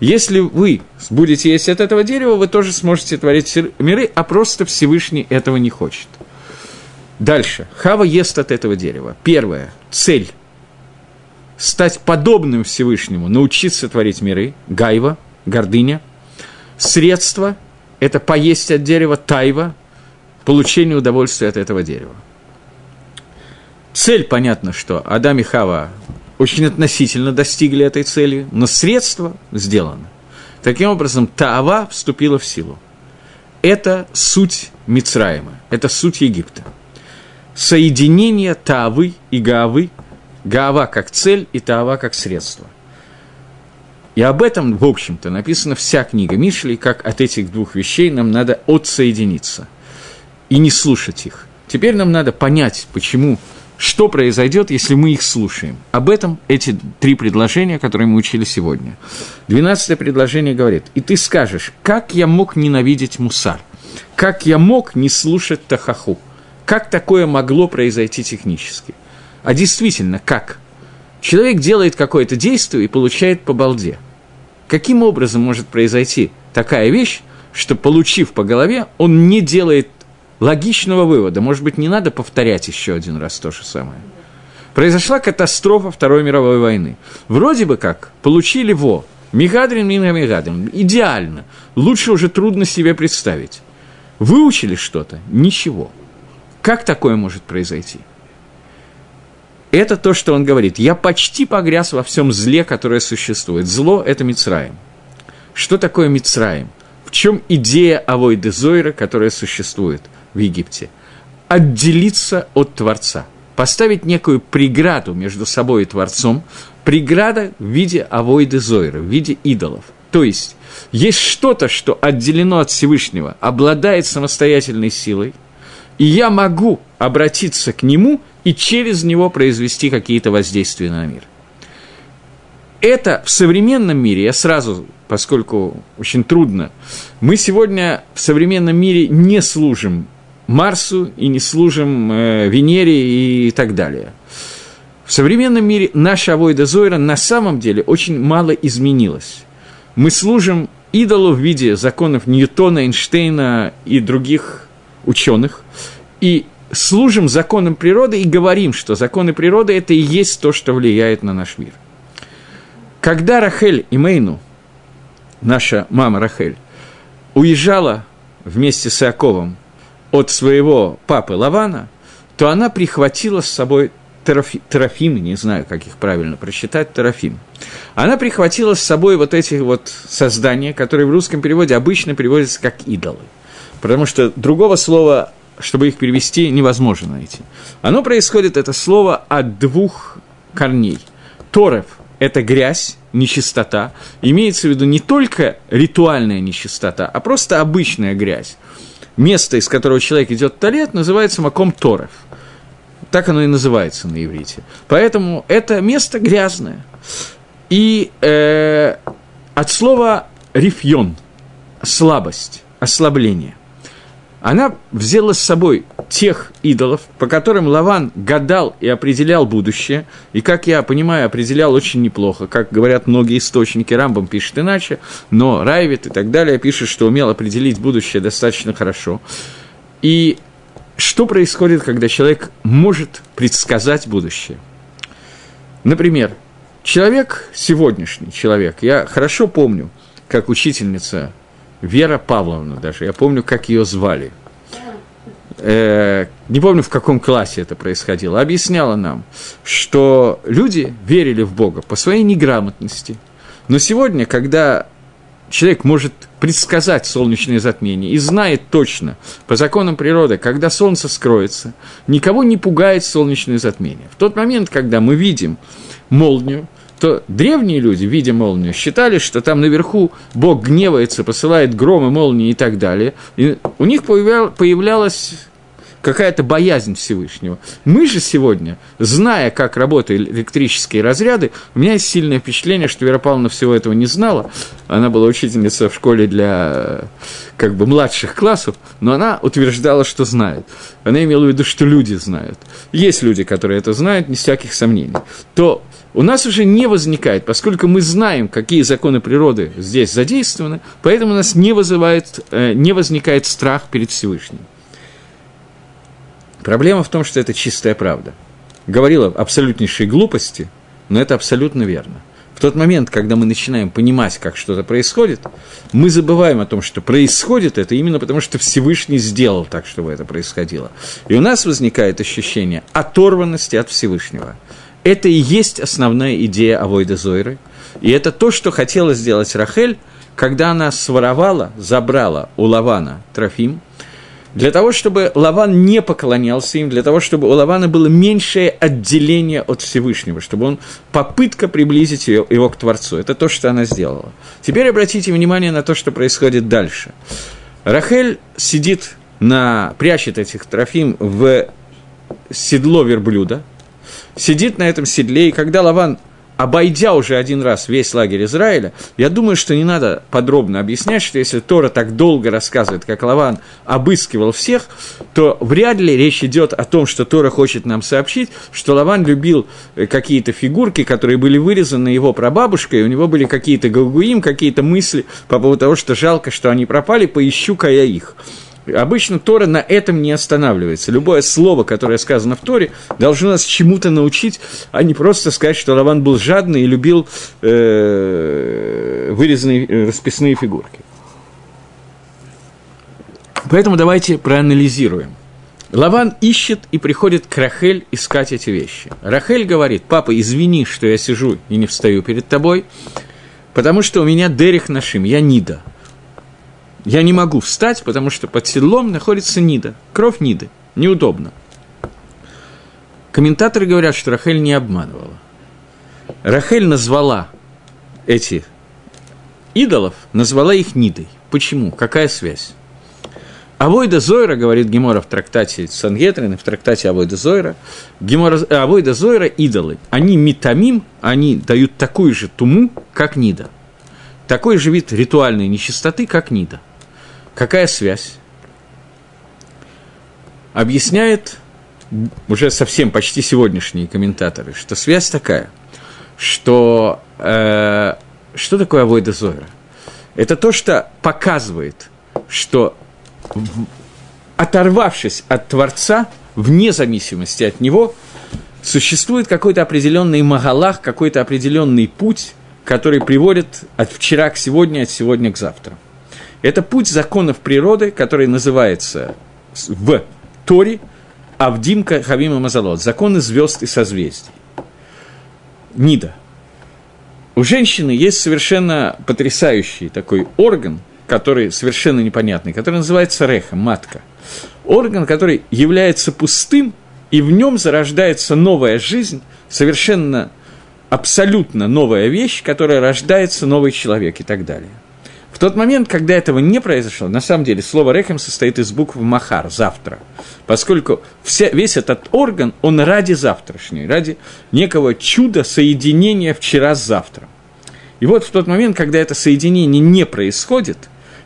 Если вы будете есть от этого дерева, вы тоже сможете творить миры, а просто Всевышний этого не хочет. Дальше. Хава ест от этого дерева. Первое. Цель. Стать подобным Всевышнему, научиться творить миры. Гайва, гордыня – Средство – это поесть от дерева тайва, получение удовольствия от этого дерева. Цель, понятно, что Адам и Хава очень относительно достигли этой цели, но средство сделано. Таким образом, Таава вступила в силу. Это суть Мицраима, это суть Египта. Соединение Таавы и Гаавы, Гаава как цель и Таава как средство. И об этом, в общем-то, написана вся книга Мишли, как от этих двух вещей нам надо отсоединиться и не слушать их. Теперь нам надо понять, почему, что произойдет, если мы их слушаем. Об этом эти три предложения, которые мы учили сегодня. Двенадцатое предложение говорит, «И ты скажешь, как я мог ненавидеть мусар? Как я мог не слушать тахаху? Как такое могло произойти технически?» А действительно, как? Человек делает какое-то действие и получает по балде. Каким образом может произойти такая вещь, что, получив по голове, он не делает логичного вывода? Может быть, не надо повторять еще один раз то же самое? Произошла катастрофа Второй мировой войны. Вроде бы как, получили во, Мигадрин, Минга Мигадрин. Идеально. Лучше уже трудно себе представить. Выучили что-то? Ничего. Как такое может произойти? Это то, что он говорит. Я почти погряз во всем зле, которое существует. Зло – это Мицраем. Что такое Мицраем? В чем идея Авойды Зойра, которая существует в Египте? Отделиться от Творца. Поставить некую преграду между собой и Творцом. Преграда в виде Авойды Зойра, в виде идолов. То есть, есть что-то, что отделено от Всевышнего, обладает самостоятельной силой, и я могу обратиться к нему и через него произвести какие-то воздействия на мир. Это в современном мире, я сразу, поскольку очень трудно, мы сегодня в современном мире не служим Марсу и не служим э, Венере и так далее. В современном мире наша авойда Зойра на самом деле очень мало изменилась. Мы служим идолу в виде законов Ньютона, Эйнштейна и других ученых, и служим законам природы и говорим, что законы природы – это и есть то, что влияет на наш мир. Когда Рахель и Мейну, наша мама Рахель, уезжала вместе с Иаковом от своего папы Лавана, то она прихватила с собой терафи, терафим, не знаю, как их правильно прочитать, терафим. Она прихватила с собой вот эти вот создания, которые в русском переводе обычно переводятся как идолы. Потому что другого слова чтобы их перевести, невозможно найти. Оно происходит, это слово, от двух корней. Торев – это грязь, нечистота. Имеется в виду не только ритуальная нечистота, а просто обычная грязь. Место, из которого человек идет в туалет, называется маком Торев. Так оно и называется на иврите. Поэтому это место грязное. И э, от слова рифьон – слабость, ослабление – она взяла с собой тех идолов, по которым Лаван гадал и определял будущее, и, как я понимаю, определял очень неплохо, как говорят многие источники, Рамбам пишет иначе, но Райвит и так далее пишет, что умел определить будущее достаточно хорошо. И что происходит, когда человек может предсказать будущее? Например, человек, сегодняшний человек, я хорошо помню, как учительница Вера Павловна даже, я помню, как ее звали. Э, не помню, в каком классе это происходило, объясняла нам, что люди верили в Бога по своей неграмотности. Но сегодня, когда человек может предсказать солнечное затмение и знает точно по законам природы, когда солнце скроется, никого не пугает солнечное затмение. В тот момент, когда мы видим молнию, то древние люди, видя молнию, считали, что там наверху Бог гневается, посылает громы, молнии и так далее. И у них появлял, появлялась какая-то боязнь Всевышнего. Мы же сегодня, зная, как работают электрические разряды, у меня есть сильное впечатление, что Вера Павловна всего этого не знала. Она была учительница в школе для как бы младших классов, но она утверждала, что знает. Она имела в виду, что люди знают. Есть люди, которые это знают, не всяких сомнений. То у нас уже не возникает, поскольку мы знаем, какие законы природы здесь задействованы, поэтому у нас не, вызывает, э, не возникает страх перед Всевышним. Проблема в том, что это чистая правда. Говорила абсолютнейшей глупости, но это абсолютно верно. В тот момент, когда мы начинаем понимать, как что-то происходит, мы забываем о том, что происходит это именно потому, что Всевышний сделал так, чтобы это происходило. И у нас возникает ощущение оторванности от Всевышнего – это и есть основная идея Авойда Зойры. И это то, что хотела сделать Рахель, когда она своровала, забрала у Лавана Трофим, для того, чтобы Лаван не поклонялся им, для того, чтобы у Лавана было меньшее отделение от Всевышнего, чтобы он попытка приблизить его, его к Творцу. Это то, что она сделала. Теперь обратите внимание на то, что происходит дальше. Рахель сидит на, прячет этих трофим в седло верблюда – сидит на этом седле, и когда Лаван, обойдя уже один раз весь лагерь Израиля, я думаю, что не надо подробно объяснять, что если Тора так долго рассказывает, как Лаван обыскивал всех, то вряд ли речь идет о том, что Тора хочет нам сообщить, что Лаван любил э, какие-то фигурки, которые были вырезаны его прабабушкой, и у него были какие-то галгуим, какие-то мысли по поводу того, что жалко, что они пропали, поищу-ка я их. Обычно Тора на этом не останавливается. Любое слово, которое сказано в Торе, должно нас чему-то научить, а не просто сказать, что Лаван был жадный и любил э, вырезанные э, расписные фигурки. Поэтому давайте проанализируем. Лаван ищет и приходит к Рахель искать эти вещи. Рахель говорит, папа, извини, что я сижу и не встаю перед тобой, потому что у меня Дерих Нашим, я Нида – я не могу встать, потому что под седлом находится Нида, кровь Ниды. Неудобно. Комментаторы говорят, что Рахель не обманывала. Рахель назвала эти идолов, назвала их Нидой. Почему? Какая связь? Авойда Зойра, говорит Гемора в трактате Сангетрин, в трактате Авойда Зойра, Гемора, Авойда Зойра – идолы. Они метамим, они дают такую же туму, как Нида. Такой же вид ритуальной нечистоты, как Нида – Какая связь? Объясняет уже совсем почти сегодняшние комментаторы, что связь такая, что э, что такое авойда зойра? Это то, что показывает, что оторвавшись от Творца, вне зависимости от Него, существует какой-то определенный магалах, какой-то определенный путь, который приводит от вчера к сегодня, от сегодня к завтра. Это путь законов природы, который называется в Торе Авдимка Хавима Мазалот, законы звезд и созвездий. Нида. У женщины есть совершенно потрясающий такой орган, который совершенно непонятный, который называется реха, матка. Орган, который является пустым, и в нем зарождается новая жизнь, совершенно абсолютно новая вещь, которая рождается новый человек и так далее. В тот момент, когда этого не произошло, на самом деле слово «рехем» состоит из букв «махар» – «завтра», поскольку вся, весь этот орган, он ради завтрашней, ради некого чуда соединения вчера с завтром. И вот в тот момент, когда это соединение не происходит,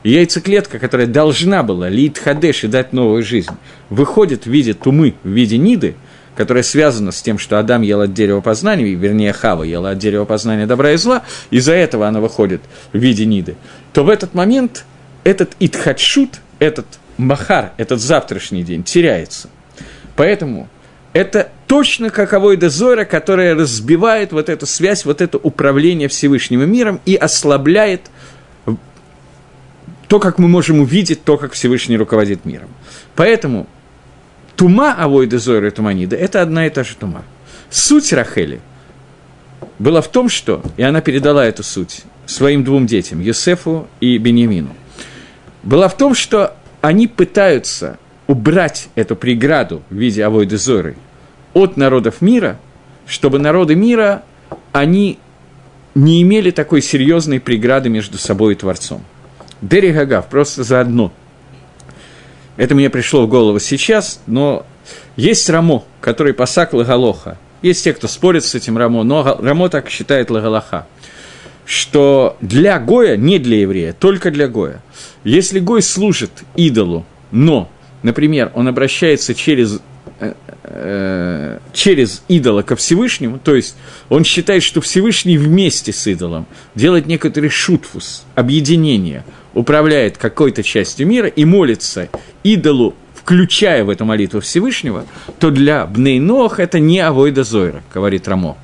яйцеклетка, которая должна была лить хадеш и дать новую жизнь, выходит в виде тумы, в виде ниды – которая связана с тем, что Адам ел от дерева познания, вернее, Хава ела от дерева познания добра и зла, из-за этого она выходит в виде Ниды, то в этот момент этот Итхадшут, этот Махар, этот завтрашний день теряется. Поэтому это точно как Авойда Зора, которая разбивает вот эту связь, вот это управление Всевышним миром и ослабляет то, как мы можем увидеть, то, как Всевышний руководит миром. Поэтому тума авойда зойра туманида – это одна и та же тума. Суть Рахели была в том, что, и она передала эту суть своим двум детям, Йосефу и Беньямину, была в том, что они пытаются убрать эту преграду в виде авойды зойры от народов мира, чтобы народы мира, они не имели такой серьезной преграды между собой и Творцом. Дери Гагав просто заодно – это мне пришло в голову сейчас, но есть Рамо, который пасак Лагалоха. Есть те, кто спорит с этим Рамо, но Рамо так считает Лагалаха, что для Гоя, не для еврея, только для Гоя, если Гой служит идолу, но, например, он обращается через э, э, через идола ко Всевышнему, то есть он считает, что Всевышний вместе с идолом делает некоторый шутфус, объединение – управляет какой-то частью мира и молится идолу, включая в эту молитву Всевышнего, то для Бнейнох это не Авойда Зойра, говорит Рамо.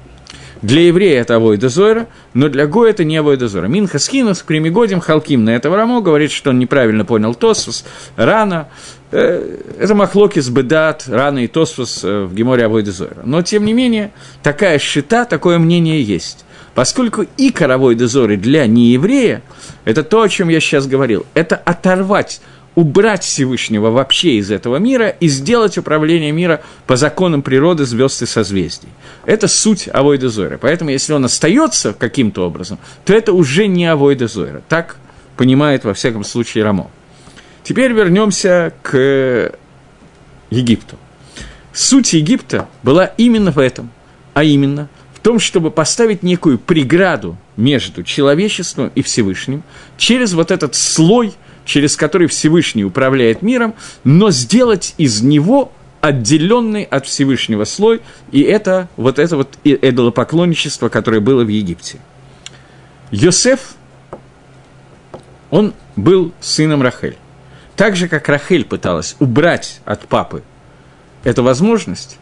Для еврея это Авойда Зойра, но для Го это не Авойда Зойра. Минха Скинус, Примигодим, Халким на этого Рамо говорит, что он неправильно понял Тосфус, рано. Э, это Махлокис Бедат, рано и Тосфус э, в Геморе Авойда Зойра. Но, тем не менее, такая счета, такое мнение есть. Поскольку и коровой дозоры для нееврея, это то, о чем я сейчас говорил, это оторвать, убрать Всевышнего вообще из этого мира и сделать управление мира по законам природы, звезд и созвездий. Это суть Авойда Зойра. Поэтому, если он остается каким-то образом, то это уже не Авойда Зойра. Так понимает, во всяком случае, Рамо. Теперь вернемся к Египту. Суть Египта была именно в этом, а именно – том, чтобы поставить некую преграду между человечеством и Всевышним, через вот этот слой, через который Всевышний управляет миром, но сделать из него отделенный от Всевышнего слой, и это вот это вот идолопоклонничество, которое было в Египте. Йосеф, он был сыном Рахель. так же, как Рахель пыталась убрать от папы эту возможность,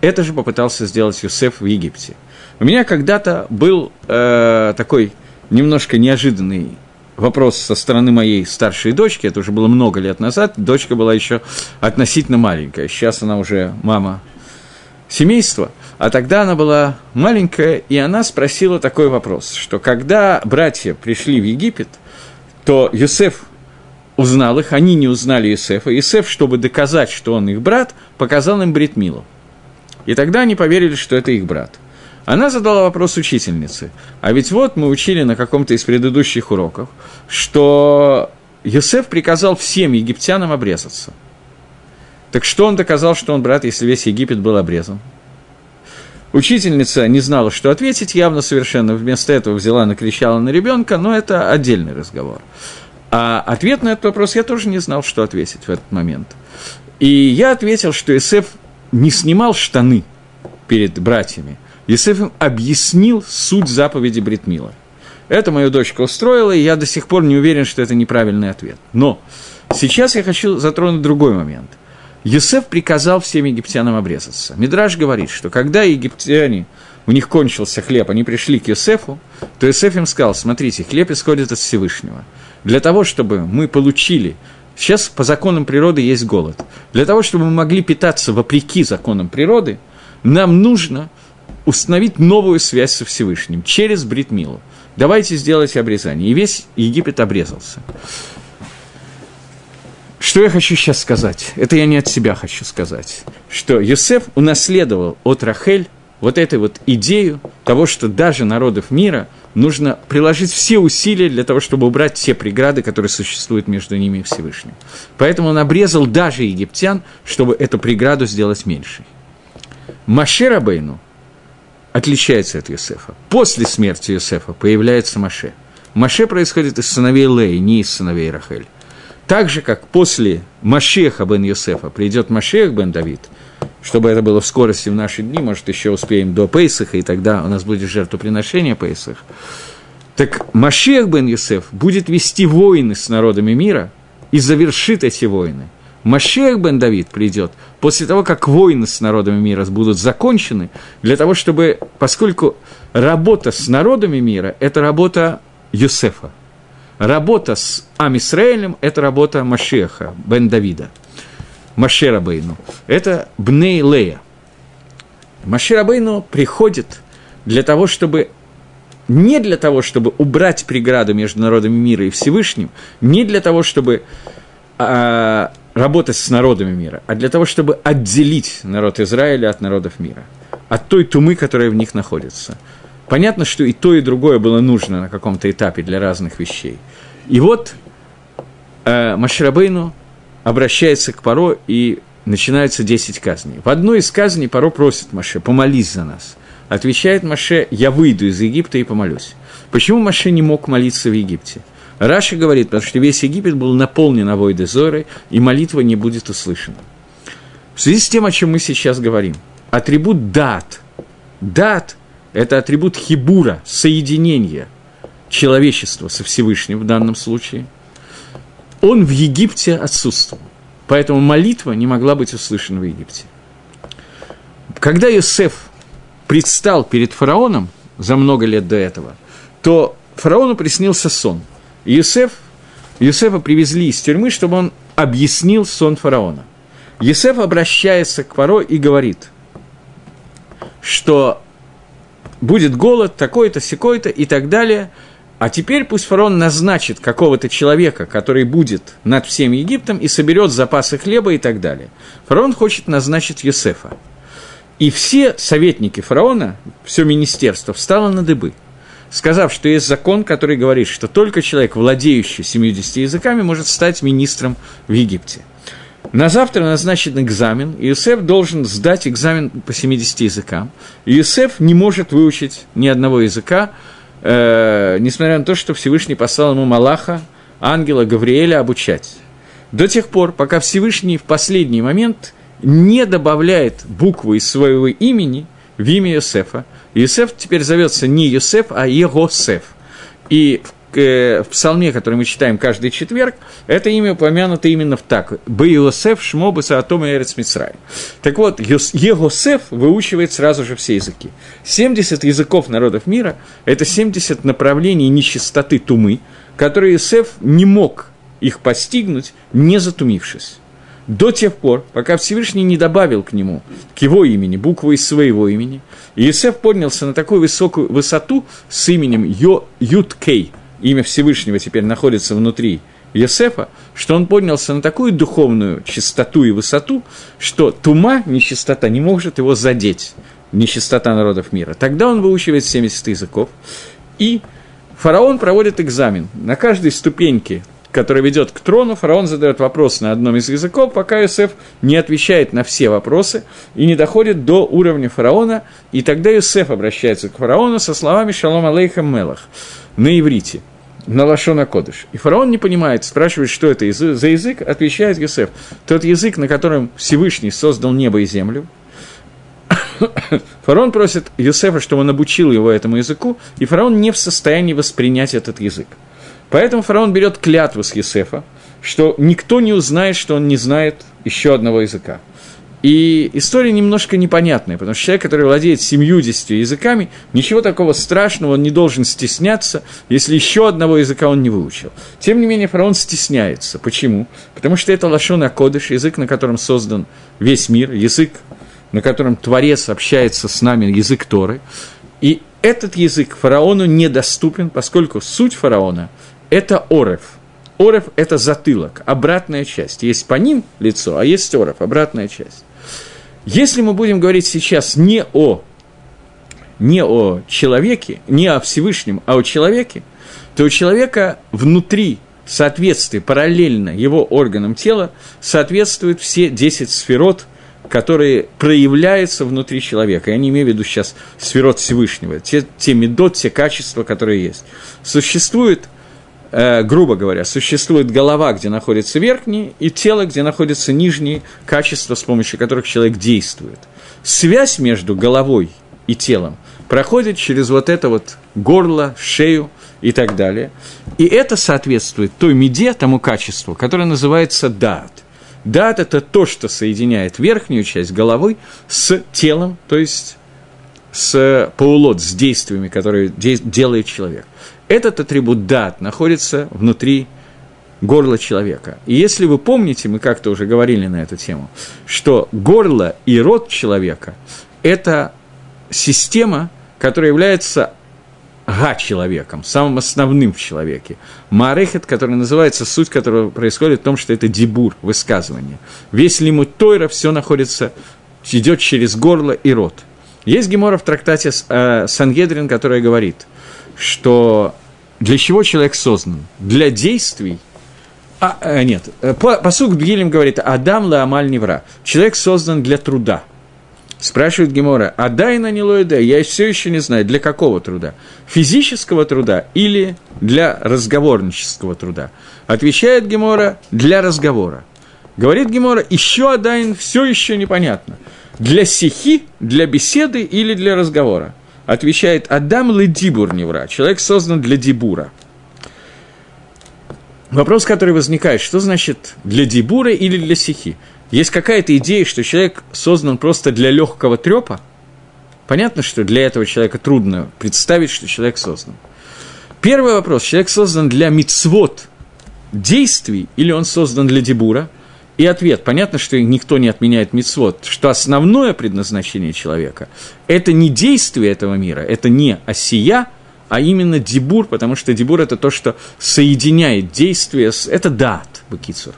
это же попытался сделать Юсеф в Египте. У меня когда-то был э, такой немножко неожиданный вопрос со стороны моей старшей дочки, это уже было много лет назад, дочка была еще относительно маленькая, сейчас она уже мама семейства, а тогда она была маленькая, и она спросила такой вопрос, что когда братья пришли в Египет, то Юсеф узнал их, они не узнали Юсефа. Юсеф, чтобы доказать, что он их брат, показал им Бритмилу. И тогда они поверили, что это их брат. Она задала вопрос учительнице. А ведь вот мы учили на каком-то из предыдущих уроков, что Юсеф приказал всем египтянам обрезаться. Так что он доказал, что он брат, если весь Египет был обрезан? Учительница не знала, что ответить, явно совершенно вместо этого взяла, накричала на ребенка, но это отдельный разговор. А ответ на этот вопрос я тоже не знал, что ответить в этот момент. И я ответил, что Исеф не снимал штаны перед братьями. Исеф им объяснил суть заповеди Бритмила. Это мою дочку устроило, и я до сих пор не уверен, что это неправильный ответ. Но сейчас я хочу затронуть другой момент. Юсеф приказал всем египтянам обрезаться. Мидраж говорит, что когда египтяне, у них кончился хлеб, они пришли к Юсефу, то Юсеф им сказал, смотрите, хлеб исходит от Всевышнего – для того, чтобы мы получили Сейчас по законам природы есть голод. Для того, чтобы мы могли питаться вопреки законам природы, нам нужно установить новую связь со Всевышним через Бритмилу. Давайте сделайте обрезание. И весь Египет обрезался. Что я хочу сейчас сказать? Это я не от себя хочу сказать. Что Йосеф унаследовал от Рахель вот эту вот идею того, что даже народов мира – нужно приложить все усилия для того, чтобы убрать все преграды, которые существуют между ними и Всевышним. Поэтому он обрезал даже египтян, чтобы эту преграду сделать меньшей. Маше Рабейну отличается от Юсефа. После смерти Юсефа появляется Маше. Маше происходит из сыновей Леи, не из сыновей Рахель. Так же, как после Машеха бен Юсефа придет Машех бен Давид – чтобы это было в скорости в наши дни, может, еще успеем до Пейсаха, и тогда у нас будет жертвоприношение Пейсах. Так Машех бен Юсеф будет вести войны с народами мира и завершит эти войны. Машех бен Давид придет после того, как войны с народами мира будут закончены, для того, чтобы, поскольку работа с народами мира – это работа Юсефа, работа с Амисраэлем – это работа Машеха бен Давида – Машера Бейну. Это Бней Лея. Машера Бейну приходит для того, чтобы не для того, чтобы убрать преграду между народами мира и Всевышним, не для того, чтобы а, работать с народами мира, а для того, чтобы отделить народ Израиля от народов мира, от той тумы, которая в них находится. Понятно, что и то, и другое было нужно на каком-то этапе для разных вещей. И вот э, Маширабейну обращается к Паро и начинаются 10 казней. В одной из казней Паро просит Маше, помолись за нас. Отвечает Маше, я выйду из Египта и помолюсь. Почему Маше не мог молиться в Египте? Раша говорит, потому что весь Египет был наполнен авойды зоры, и молитва не будет услышана. В связи с тем, о чем мы сейчас говорим, атрибут дат. Дат – это атрибут хибура, соединения человечества со Всевышним в данном случае – он в Египте отсутствовал. Поэтому молитва не могла быть услышана в Египте. Когда Иосиф предстал перед фараоном за много лет до этого, то фараону приснился сон. Иосиф, Иосифа привезли из тюрьмы, чтобы он объяснил сон фараона. Иосиф обращается к фаро и говорит, что будет голод такой-то, секой-то и так далее – а теперь пусть фараон назначит какого-то человека, который будет над всем Египтом и соберет запасы хлеба и так далее. Фараон хочет назначить Юсефа. И все советники фараона, все министерство, встало на дыбы, сказав, что есть закон, который говорит, что только человек, владеющий 70 языками, может стать министром в Египте. На завтра назначен экзамен, и Юсеф должен сдать экзамен по 70 языкам. И Юсеф не может выучить ни одного языка, э, несмотря на то, что Всевышний послал ему Малаха, ангела Гавриэля обучать. До тех пор, пока Всевышний в последний момент не добавляет букву из своего имени в имя Йосефа. Йосеф теперь зовется не Йосеф, а Егосеф. И э, в псалме, который мы читаем каждый четверг, это имя упомянуто именно в так. Бейосеф, Шмоба, Саатом и Эрец Мицрай. Так вот, Егосеф выучивает сразу же все языки. 70 языков народов мира – это 70 направлений нечистоты тумы, которые Иосиф не мог их постигнуть, не затумившись до тех пор, пока Всевышний не добавил к нему, к его имени, букву из своего имени. И поднялся на такую высокую высоту с именем Йо, Юткей, имя Всевышнего теперь находится внутри Иосифа, что он поднялся на такую духовную чистоту и высоту, что тума, нечистота, не может его задеть, нечистота народов мира. Тогда он выучивает 70 языков, и фараон проводит экзамен. На каждой ступеньке который ведет к трону, фараон задает вопрос на одном из языков, пока Юсеф не отвечает на все вопросы и не доходит до уровня фараона, и тогда Юсеф обращается к фараону со словами «Шалом алейхам мелах» на иврите, на Лашона Кодыш. И фараон не понимает, спрашивает, что это за язык, отвечает Юсеф, тот язык, на котором Всевышний создал небо и землю, Фараон просит Юсефа, чтобы он обучил его этому языку, и фараон не в состоянии воспринять этот язык. Поэтому фараон берет клятву с Есефа, что никто не узнает, что он не знает еще одного языка. И история немножко непонятная, потому что человек, который владеет семьюдесятью языками, ничего такого страшного, он не должен стесняться, если еще одного языка он не выучил. Тем не менее, фараон стесняется. Почему? Потому что это лашон Акодыш, язык, на котором создан весь мир, язык, на котором Творец общается с нами, язык Торы. И этот язык фараону недоступен, поскольку суть фараона – это орев. Орев – это затылок, обратная часть. Есть по ним лицо, а есть орев, обратная часть. Если мы будем говорить сейчас не о, не о человеке, не о Всевышнем, а о человеке, то у человека внутри соответствие, параллельно его органам тела, соответствуют все 10 сферот, которые проявляются внутри человека. Я не имею в виду сейчас сферот Всевышнего, те, те медот, те качества, которые есть. Существует э, грубо говоря, существует голова, где находятся верхние, и тело, где находятся нижние качества, с помощью которых человек действует. Связь между головой и телом проходит через вот это вот горло, шею и так далее. И это соответствует той меде, тому качеству, которое называется дат. Дат – это то, что соединяет верхнюю часть головы с телом, то есть с паулот, с действиями, которые делает человек. Этот атрибут дат находится внутри горла человека. И если вы помните, мы как-то уже говорили на эту тему, что горло и рот человека – это система, которая является га-человеком, самым основным в человеке. Маарехет, который называется, суть которого происходит в том, что это дебур, высказывание. Весь лимут Тойра, все находится, идет через горло и рот. Есть гемора в трактате э, Сангедрин, которая говорит – что для чего человек создан? Для действий. А, э, нет, э, посук Бгилем говорит, Адам ла невра. Человек создан для труда. Спрашивает Гемора, а дай на нелоиде, я все еще не знаю, для какого труда? Физического труда или для разговорнического труда? Отвечает Гемора, для разговора. Говорит Гемора, еще Адайн все еще непонятно. Для сихи, для беседы или для разговора? Отвечает Адам ледибур невра. Человек создан для дибура. Вопрос, который возникает, что значит для дибура или для сихи? Есть какая-то идея, что человек создан просто для легкого трепа? Понятно, что для этого человека трудно представить, что человек создан. Первый вопрос. Человек создан для мицвод действий или он создан для дебура? И ответ, понятно, что никто не отменяет мицвод, что основное предназначение человека – это не действие этого мира, это не осия, а именно дебур, потому что дебур – это то, что соединяет действие с… Это дат, бакицур.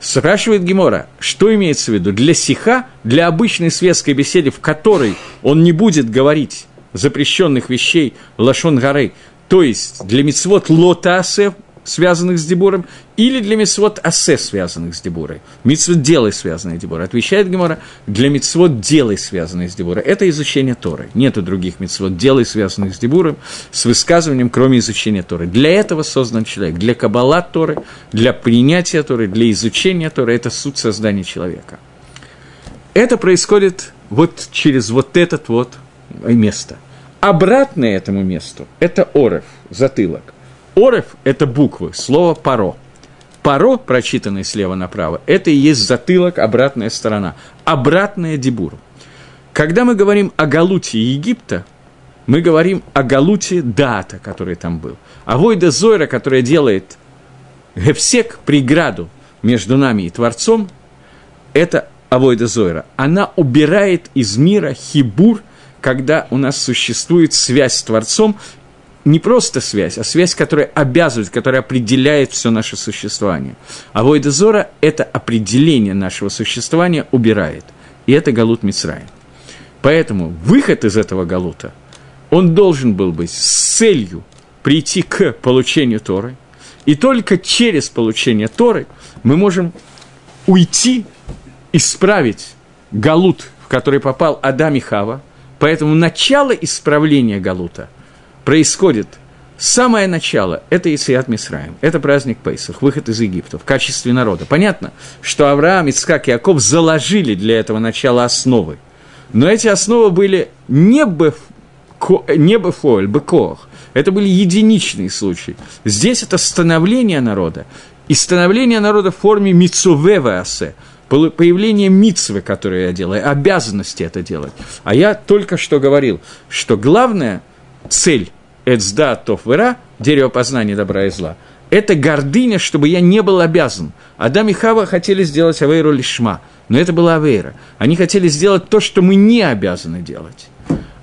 Спрашивает Гемора, что имеется в виду? Для сиха, для обычной светской беседы, в которой он не будет говорить запрещенных вещей лашон горы, то есть для мицвод лотасе, связанных с Дебуром, или для мицвод асе, связанных с Дебурой. Мицвод делай, связанные с Дебурой. Отвечает Гемора, для мицвод делай, связанные с Дебурой. Это изучение Торы. Нету других мицвод делай, связанных с Дебуром, с высказыванием, кроме изучения Торы. Для этого создан человек. Для каббала Торы, для принятия Торы, для изучения Торы. Это суть создания человека. Это происходит вот через вот этот вот место. Обратное этому месту – это орев, затылок. Орев – это буквы, слово «паро». Паро, прочитанное слева направо, это и есть затылок, обратная сторона, обратная дебуру. Когда мы говорим о Галуте Египта, мы говорим о Галуте Дата, который там был. А Войда Зойра, которая делает Гефсек, преграду между нами и Творцом, это Авойда Зойра. Она убирает из мира хибур, когда у нас существует связь с Творцом, не просто связь, а связь, которая обязывает, которая определяет все наше существование. А Войда Зора – это определение нашего существования убирает. И это Галут Мицраем. Поэтому выход из этого Галута, он должен был быть с целью прийти к получению Торы, и только через получение Торы мы можем уйти, исправить Галут, в который попал Адам и Хава, поэтому начало исправления Галута – происходит самое начало – это Исиат Мисраем, это праздник Пейсах, выход из Египта в качестве народа. Понятно, что Авраам, Ицхак и Яков заложили для этого начала основы, но эти основы были не беф, не бефоль, бекох, это были единичные случаи. Здесь это становление народа, и становление народа в форме мицувева асе, появление мицвы, которую я делаю, обязанности это делать. А я только что говорил, что главная цель Эцда Тофвера, дерево познания добра и зла, это гордыня, чтобы я не был обязан. Адам и Хава хотели сделать Авейру Лишма, но это была Авейра. Они хотели сделать то, что мы не обязаны делать.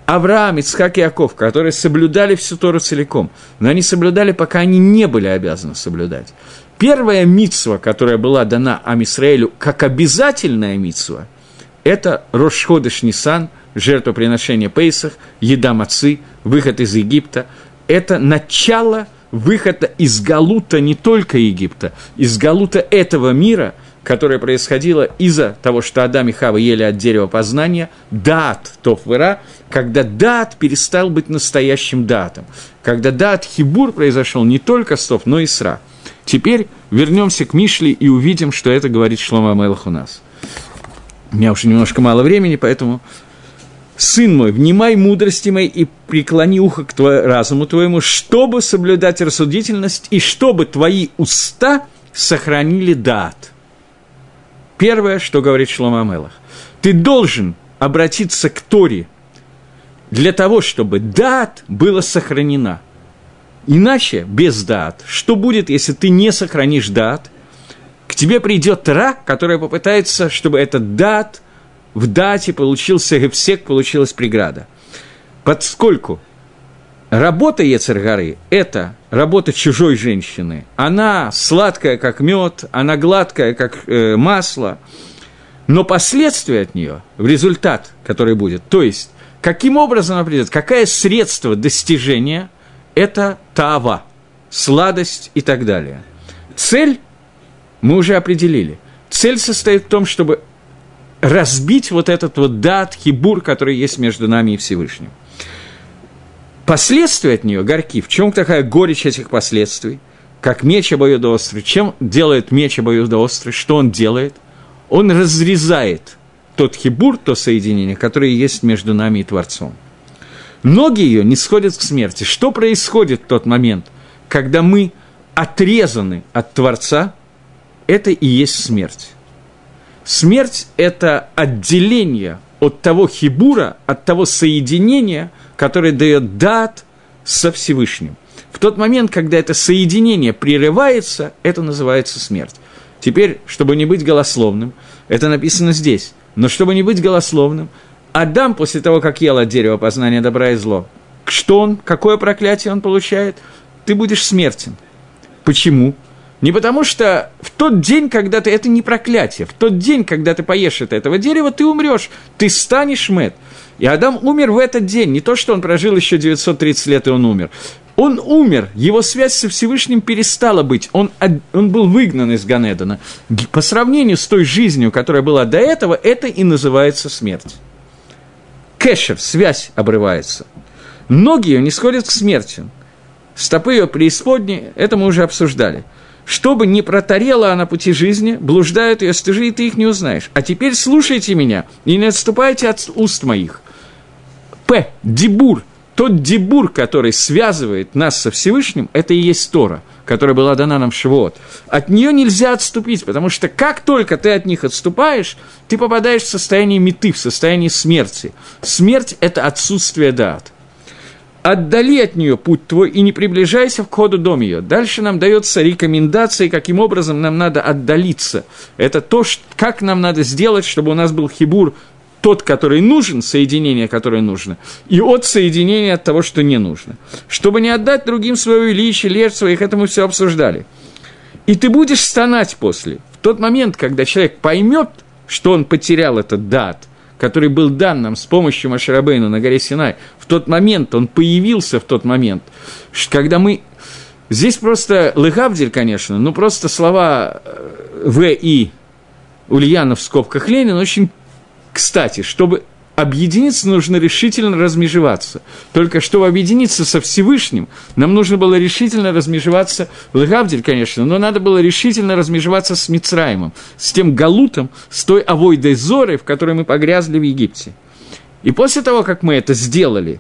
Авраам, Ицхак и Яков, которые соблюдали всю Тору целиком, но они соблюдали, пока они не были обязаны соблюдать. Первая митсва, которая была дана Амисраэлю как обязательная митсва, это Рошходыш Нисан – жертвоприношение Пейсах, еда мацы, выход из Египта. Это начало выхода из Галута не только Египта, из Галута этого мира, которое происходило из-за того, что Адам и Хава ели от дерева познания, дат Тофвера, когда дат перестал быть настоящим датом, когда дат Хибур произошел не только с Тоф, но и Сра. Теперь вернемся к Мишле и увидим, что это говорит Шлома Мелах у нас. У меня уже немножко мало времени, поэтому «Сын мой, внимай мудрости моей и преклони ухо к твоему, разуму твоему, чтобы соблюдать рассудительность и чтобы твои уста сохранили дат». Первое, что говорит Шлома Амелах. Ты должен обратиться к Торе для того, чтобы дат была сохранена. Иначе, без дат, что будет, если ты не сохранишь дат? К тебе придет Ра, которая попытается, чтобы этот дат – в дате получился гепсек, получилась преграда. Поскольку работа Ецергары – это работа чужой женщины, она сладкая, как мед, она гладкая, как э, масло, но последствия от нее, в результат, который будет, то есть, каким образом она придет, какое средство достижения – это тава, сладость и так далее. Цель мы уже определили. Цель состоит в том, чтобы разбить вот этот вот дат, хибур, который есть между нами и Всевышним. Последствия от нее горьки. В чем такая горечь этих последствий? Как меч обоюдоострый. Чем делает меч обоюдоострый? Что он делает? Он разрезает тот хибур, то соединение, которое есть между нами и Творцом. Ноги ее не сходят к смерти. Что происходит в тот момент, когда мы отрезаны от Творца? Это и есть смерть. Смерть – это отделение от того хибура, от того соединения, которое дает дат со Всевышним. В тот момент, когда это соединение прерывается, это называется смерть. Теперь, чтобы не быть голословным, это написано здесь, но чтобы не быть голословным, Адам после того, как ел от дерева познания добра и зло, что он, какое проклятие он получает? Ты будешь смертен. Почему? Не потому что в тот день, когда ты... Это не проклятие. В тот день, когда ты поешь от этого дерева, ты умрешь. Ты станешь мед. И Адам умер в этот день. Не то, что он прожил еще 930 лет, и он умер. Он умер, его связь со Всевышним перестала быть, он, он был выгнан из Ганедана. По сравнению с той жизнью, которая была до этого, это и называется смерть. Кэшер, связь обрывается. Ноги ее не сходят к смерти. Стопы ее преисподней, это мы уже обсуждали – чтобы не протарела она пути жизни, блуждают ее стыжи, и ты их не узнаешь. А теперь слушайте меня и не отступайте от уст моих. П. Дебур. тот дебур, который связывает нас со Всевышним, это и есть Тора, которая была дана нам в Шивот. От нее нельзя отступить, потому что как только ты от них отступаешь, ты попадаешь в состояние меты, в состояние смерти. Смерть – это отсутствие дат. Отдали от нее путь твой и не приближайся к ходу дом ее. Дальше нам дается рекомендация, каким образом нам надо отдалиться. Это то, как нам надо сделать, чтобы у нас был хибур тот, который нужен, соединение, которое нужно, и от соединения от того, что не нужно. Чтобы не отдать другим свое величие, лечь своих, это мы все обсуждали. И ты будешь стонать после. В тот момент, когда человек поймет, что он потерял этот дат, который был дан нам с помощью Машарабейна на горе Синай, в тот момент, он появился в тот момент, когда мы... Здесь просто Лыгавдель, конечно, но просто слова э, В. И. Ульянов в скобках Ленин очень кстати, чтобы объединиться, нужно решительно размежеваться. Только чтобы объединиться со Всевышним, нам нужно было решительно размежеваться, Легавдель, конечно, но надо было решительно размежеваться с Мицраимом, с тем Галутом, с той Авойдой Зорой, в которой мы погрязли в Египте. И после того, как мы это сделали,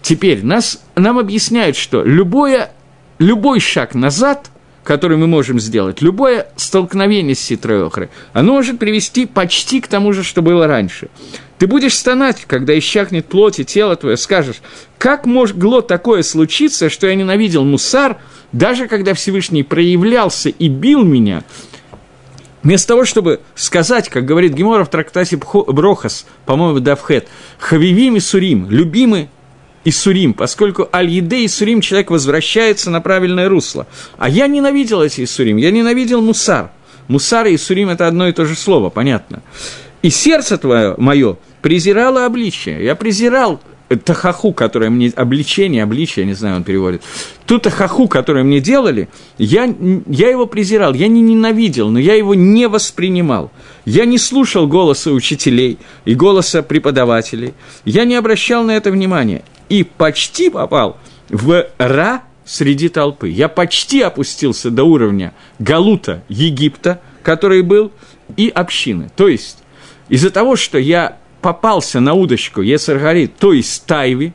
теперь нас, нам объясняют, что любое, любой шаг назад – который мы можем сделать, любое столкновение с ситрой охрой, оно может привести почти к тому же, что было раньше. Ты будешь стонать, когда исчахнет плоть и тело твое, скажешь, как могло такое случиться, что я ненавидел мусар, даже когда Всевышний проявлялся и бил меня, Вместо того, чтобы сказать, как говорит Гемора в трактате Брохас, по-моему, Давхет, «Хавивим и Сурим, любимый Исурим, поскольку Аль-Еде Исурим человек возвращается на правильное русло. А я ненавидел эти Исурим, я ненавидел Мусар. Мусар и Исурим – это одно и то же слово, понятно. И сердце твое, мое, презирало обличие. Я презирал тахаху, которое мне, обличение, обличие, не знаю, он переводит, ту тахаху, которую мне делали, я, я его презирал, я не ненавидел, но я его не воспринимал. Я не слушал голоса учителей и голоса преподавателей, я не обращал на это внимания и почти попал в Ра среди толпы. Я почти опустился до уровня Галута Египта, который был, и общины. То есть, из-за того, что я попался на удочку Ецаргари, то есть Тайви,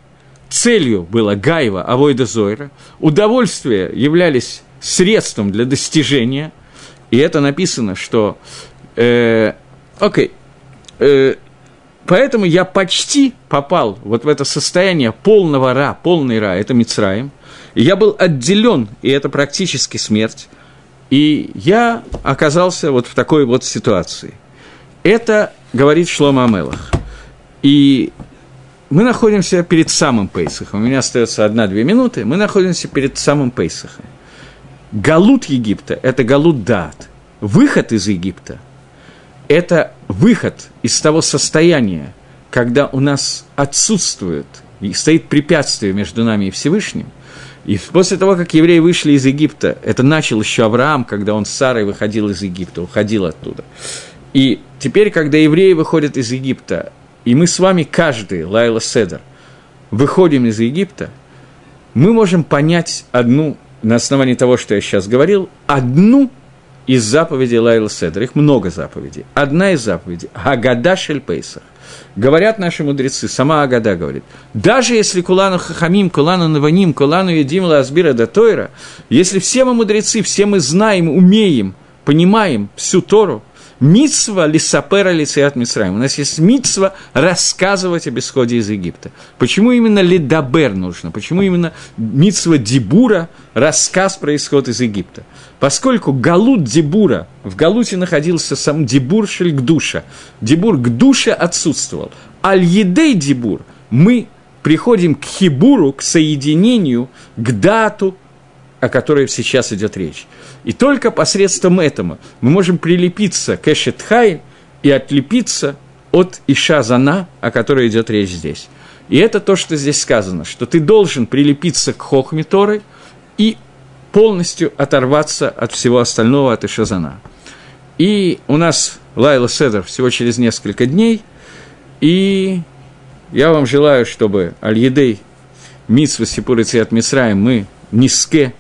целью было Гайва, Авойда Зойра, удовольствия являлись средством для достижения, и это написано, что... Э, окей, э, Поэтому я почти попал вот в это состояние полного ра, полный ра, это Мицраем. Я был отделен, и это практически смерть. И я оказался вот в такой вот ситуации. Это говорит Шлома Амелах. И мы находимся перед самым Пейсахом. У меня остается одна-две минуты. Мы находимся перед самым Пейсахом. Галут Египта – это галут дат. Выход из Египта – это выход из того состояния, когда у нас отсутствует и стоит препятствие между нами и Всевышним, и после того, как евреи вышли из Египта, это начал еще Авраам, когда он с Сарой выходил из Египта, уходил оттуда. И теперь, когда евреи выходят из Египта, и мы с вами каждый, Лайла Седер, выходим из Египта, мы можем понять одну, на основании того, что я сейчас говорил, одну из заповедей Лайла Седер. Их много заповедей. Одна из заповедей – Агада Шель Пейсах. Говорят наши мудрецы, сама Агада говорит, даже если Кулану Хахамим, Кулану Наваним, Кулану Едим Лазбира Датойра, если все мы мудрецы, все мы знаем, умеем, понимаем всю Тору, Мицва лисапера лицеят Мицраим. У нас есть мицва рассказывать об исходе из Египта. Почему именно лидабер нужно? Почему именно мицва дибура, рассказ про исход из Египта? Поскольку галут дибура, в галуте находился сам дибур шельгдуша, дибур к душе отсутствовал. Аль-едей дибур, мы приходим к хибуру, к соединению, к дату, о которой сейчас идет речь. И только посредством этого мы можем прилепиться к Эшетхай и отлепиться от Ишазана, о которой идет речь здесь. И это то, что здесь сказано, что ты должен прилепиться к Хохме Торы и полностью оторваться от всего остального, от Ишазана. И у нас Лайла Седер всего через несколько дней, и я вам желаю, чтобы Аль-Едей, Митсва Сипурицы от Мисраем мы низке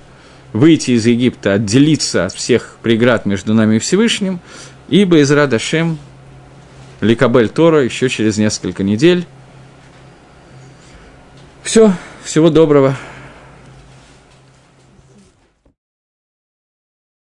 выйти из Египта, отделиться от всех преград между нами и Всевышним, ибо из Радашем Ликабель Тора еще через несколько недель. все. Всего доброго.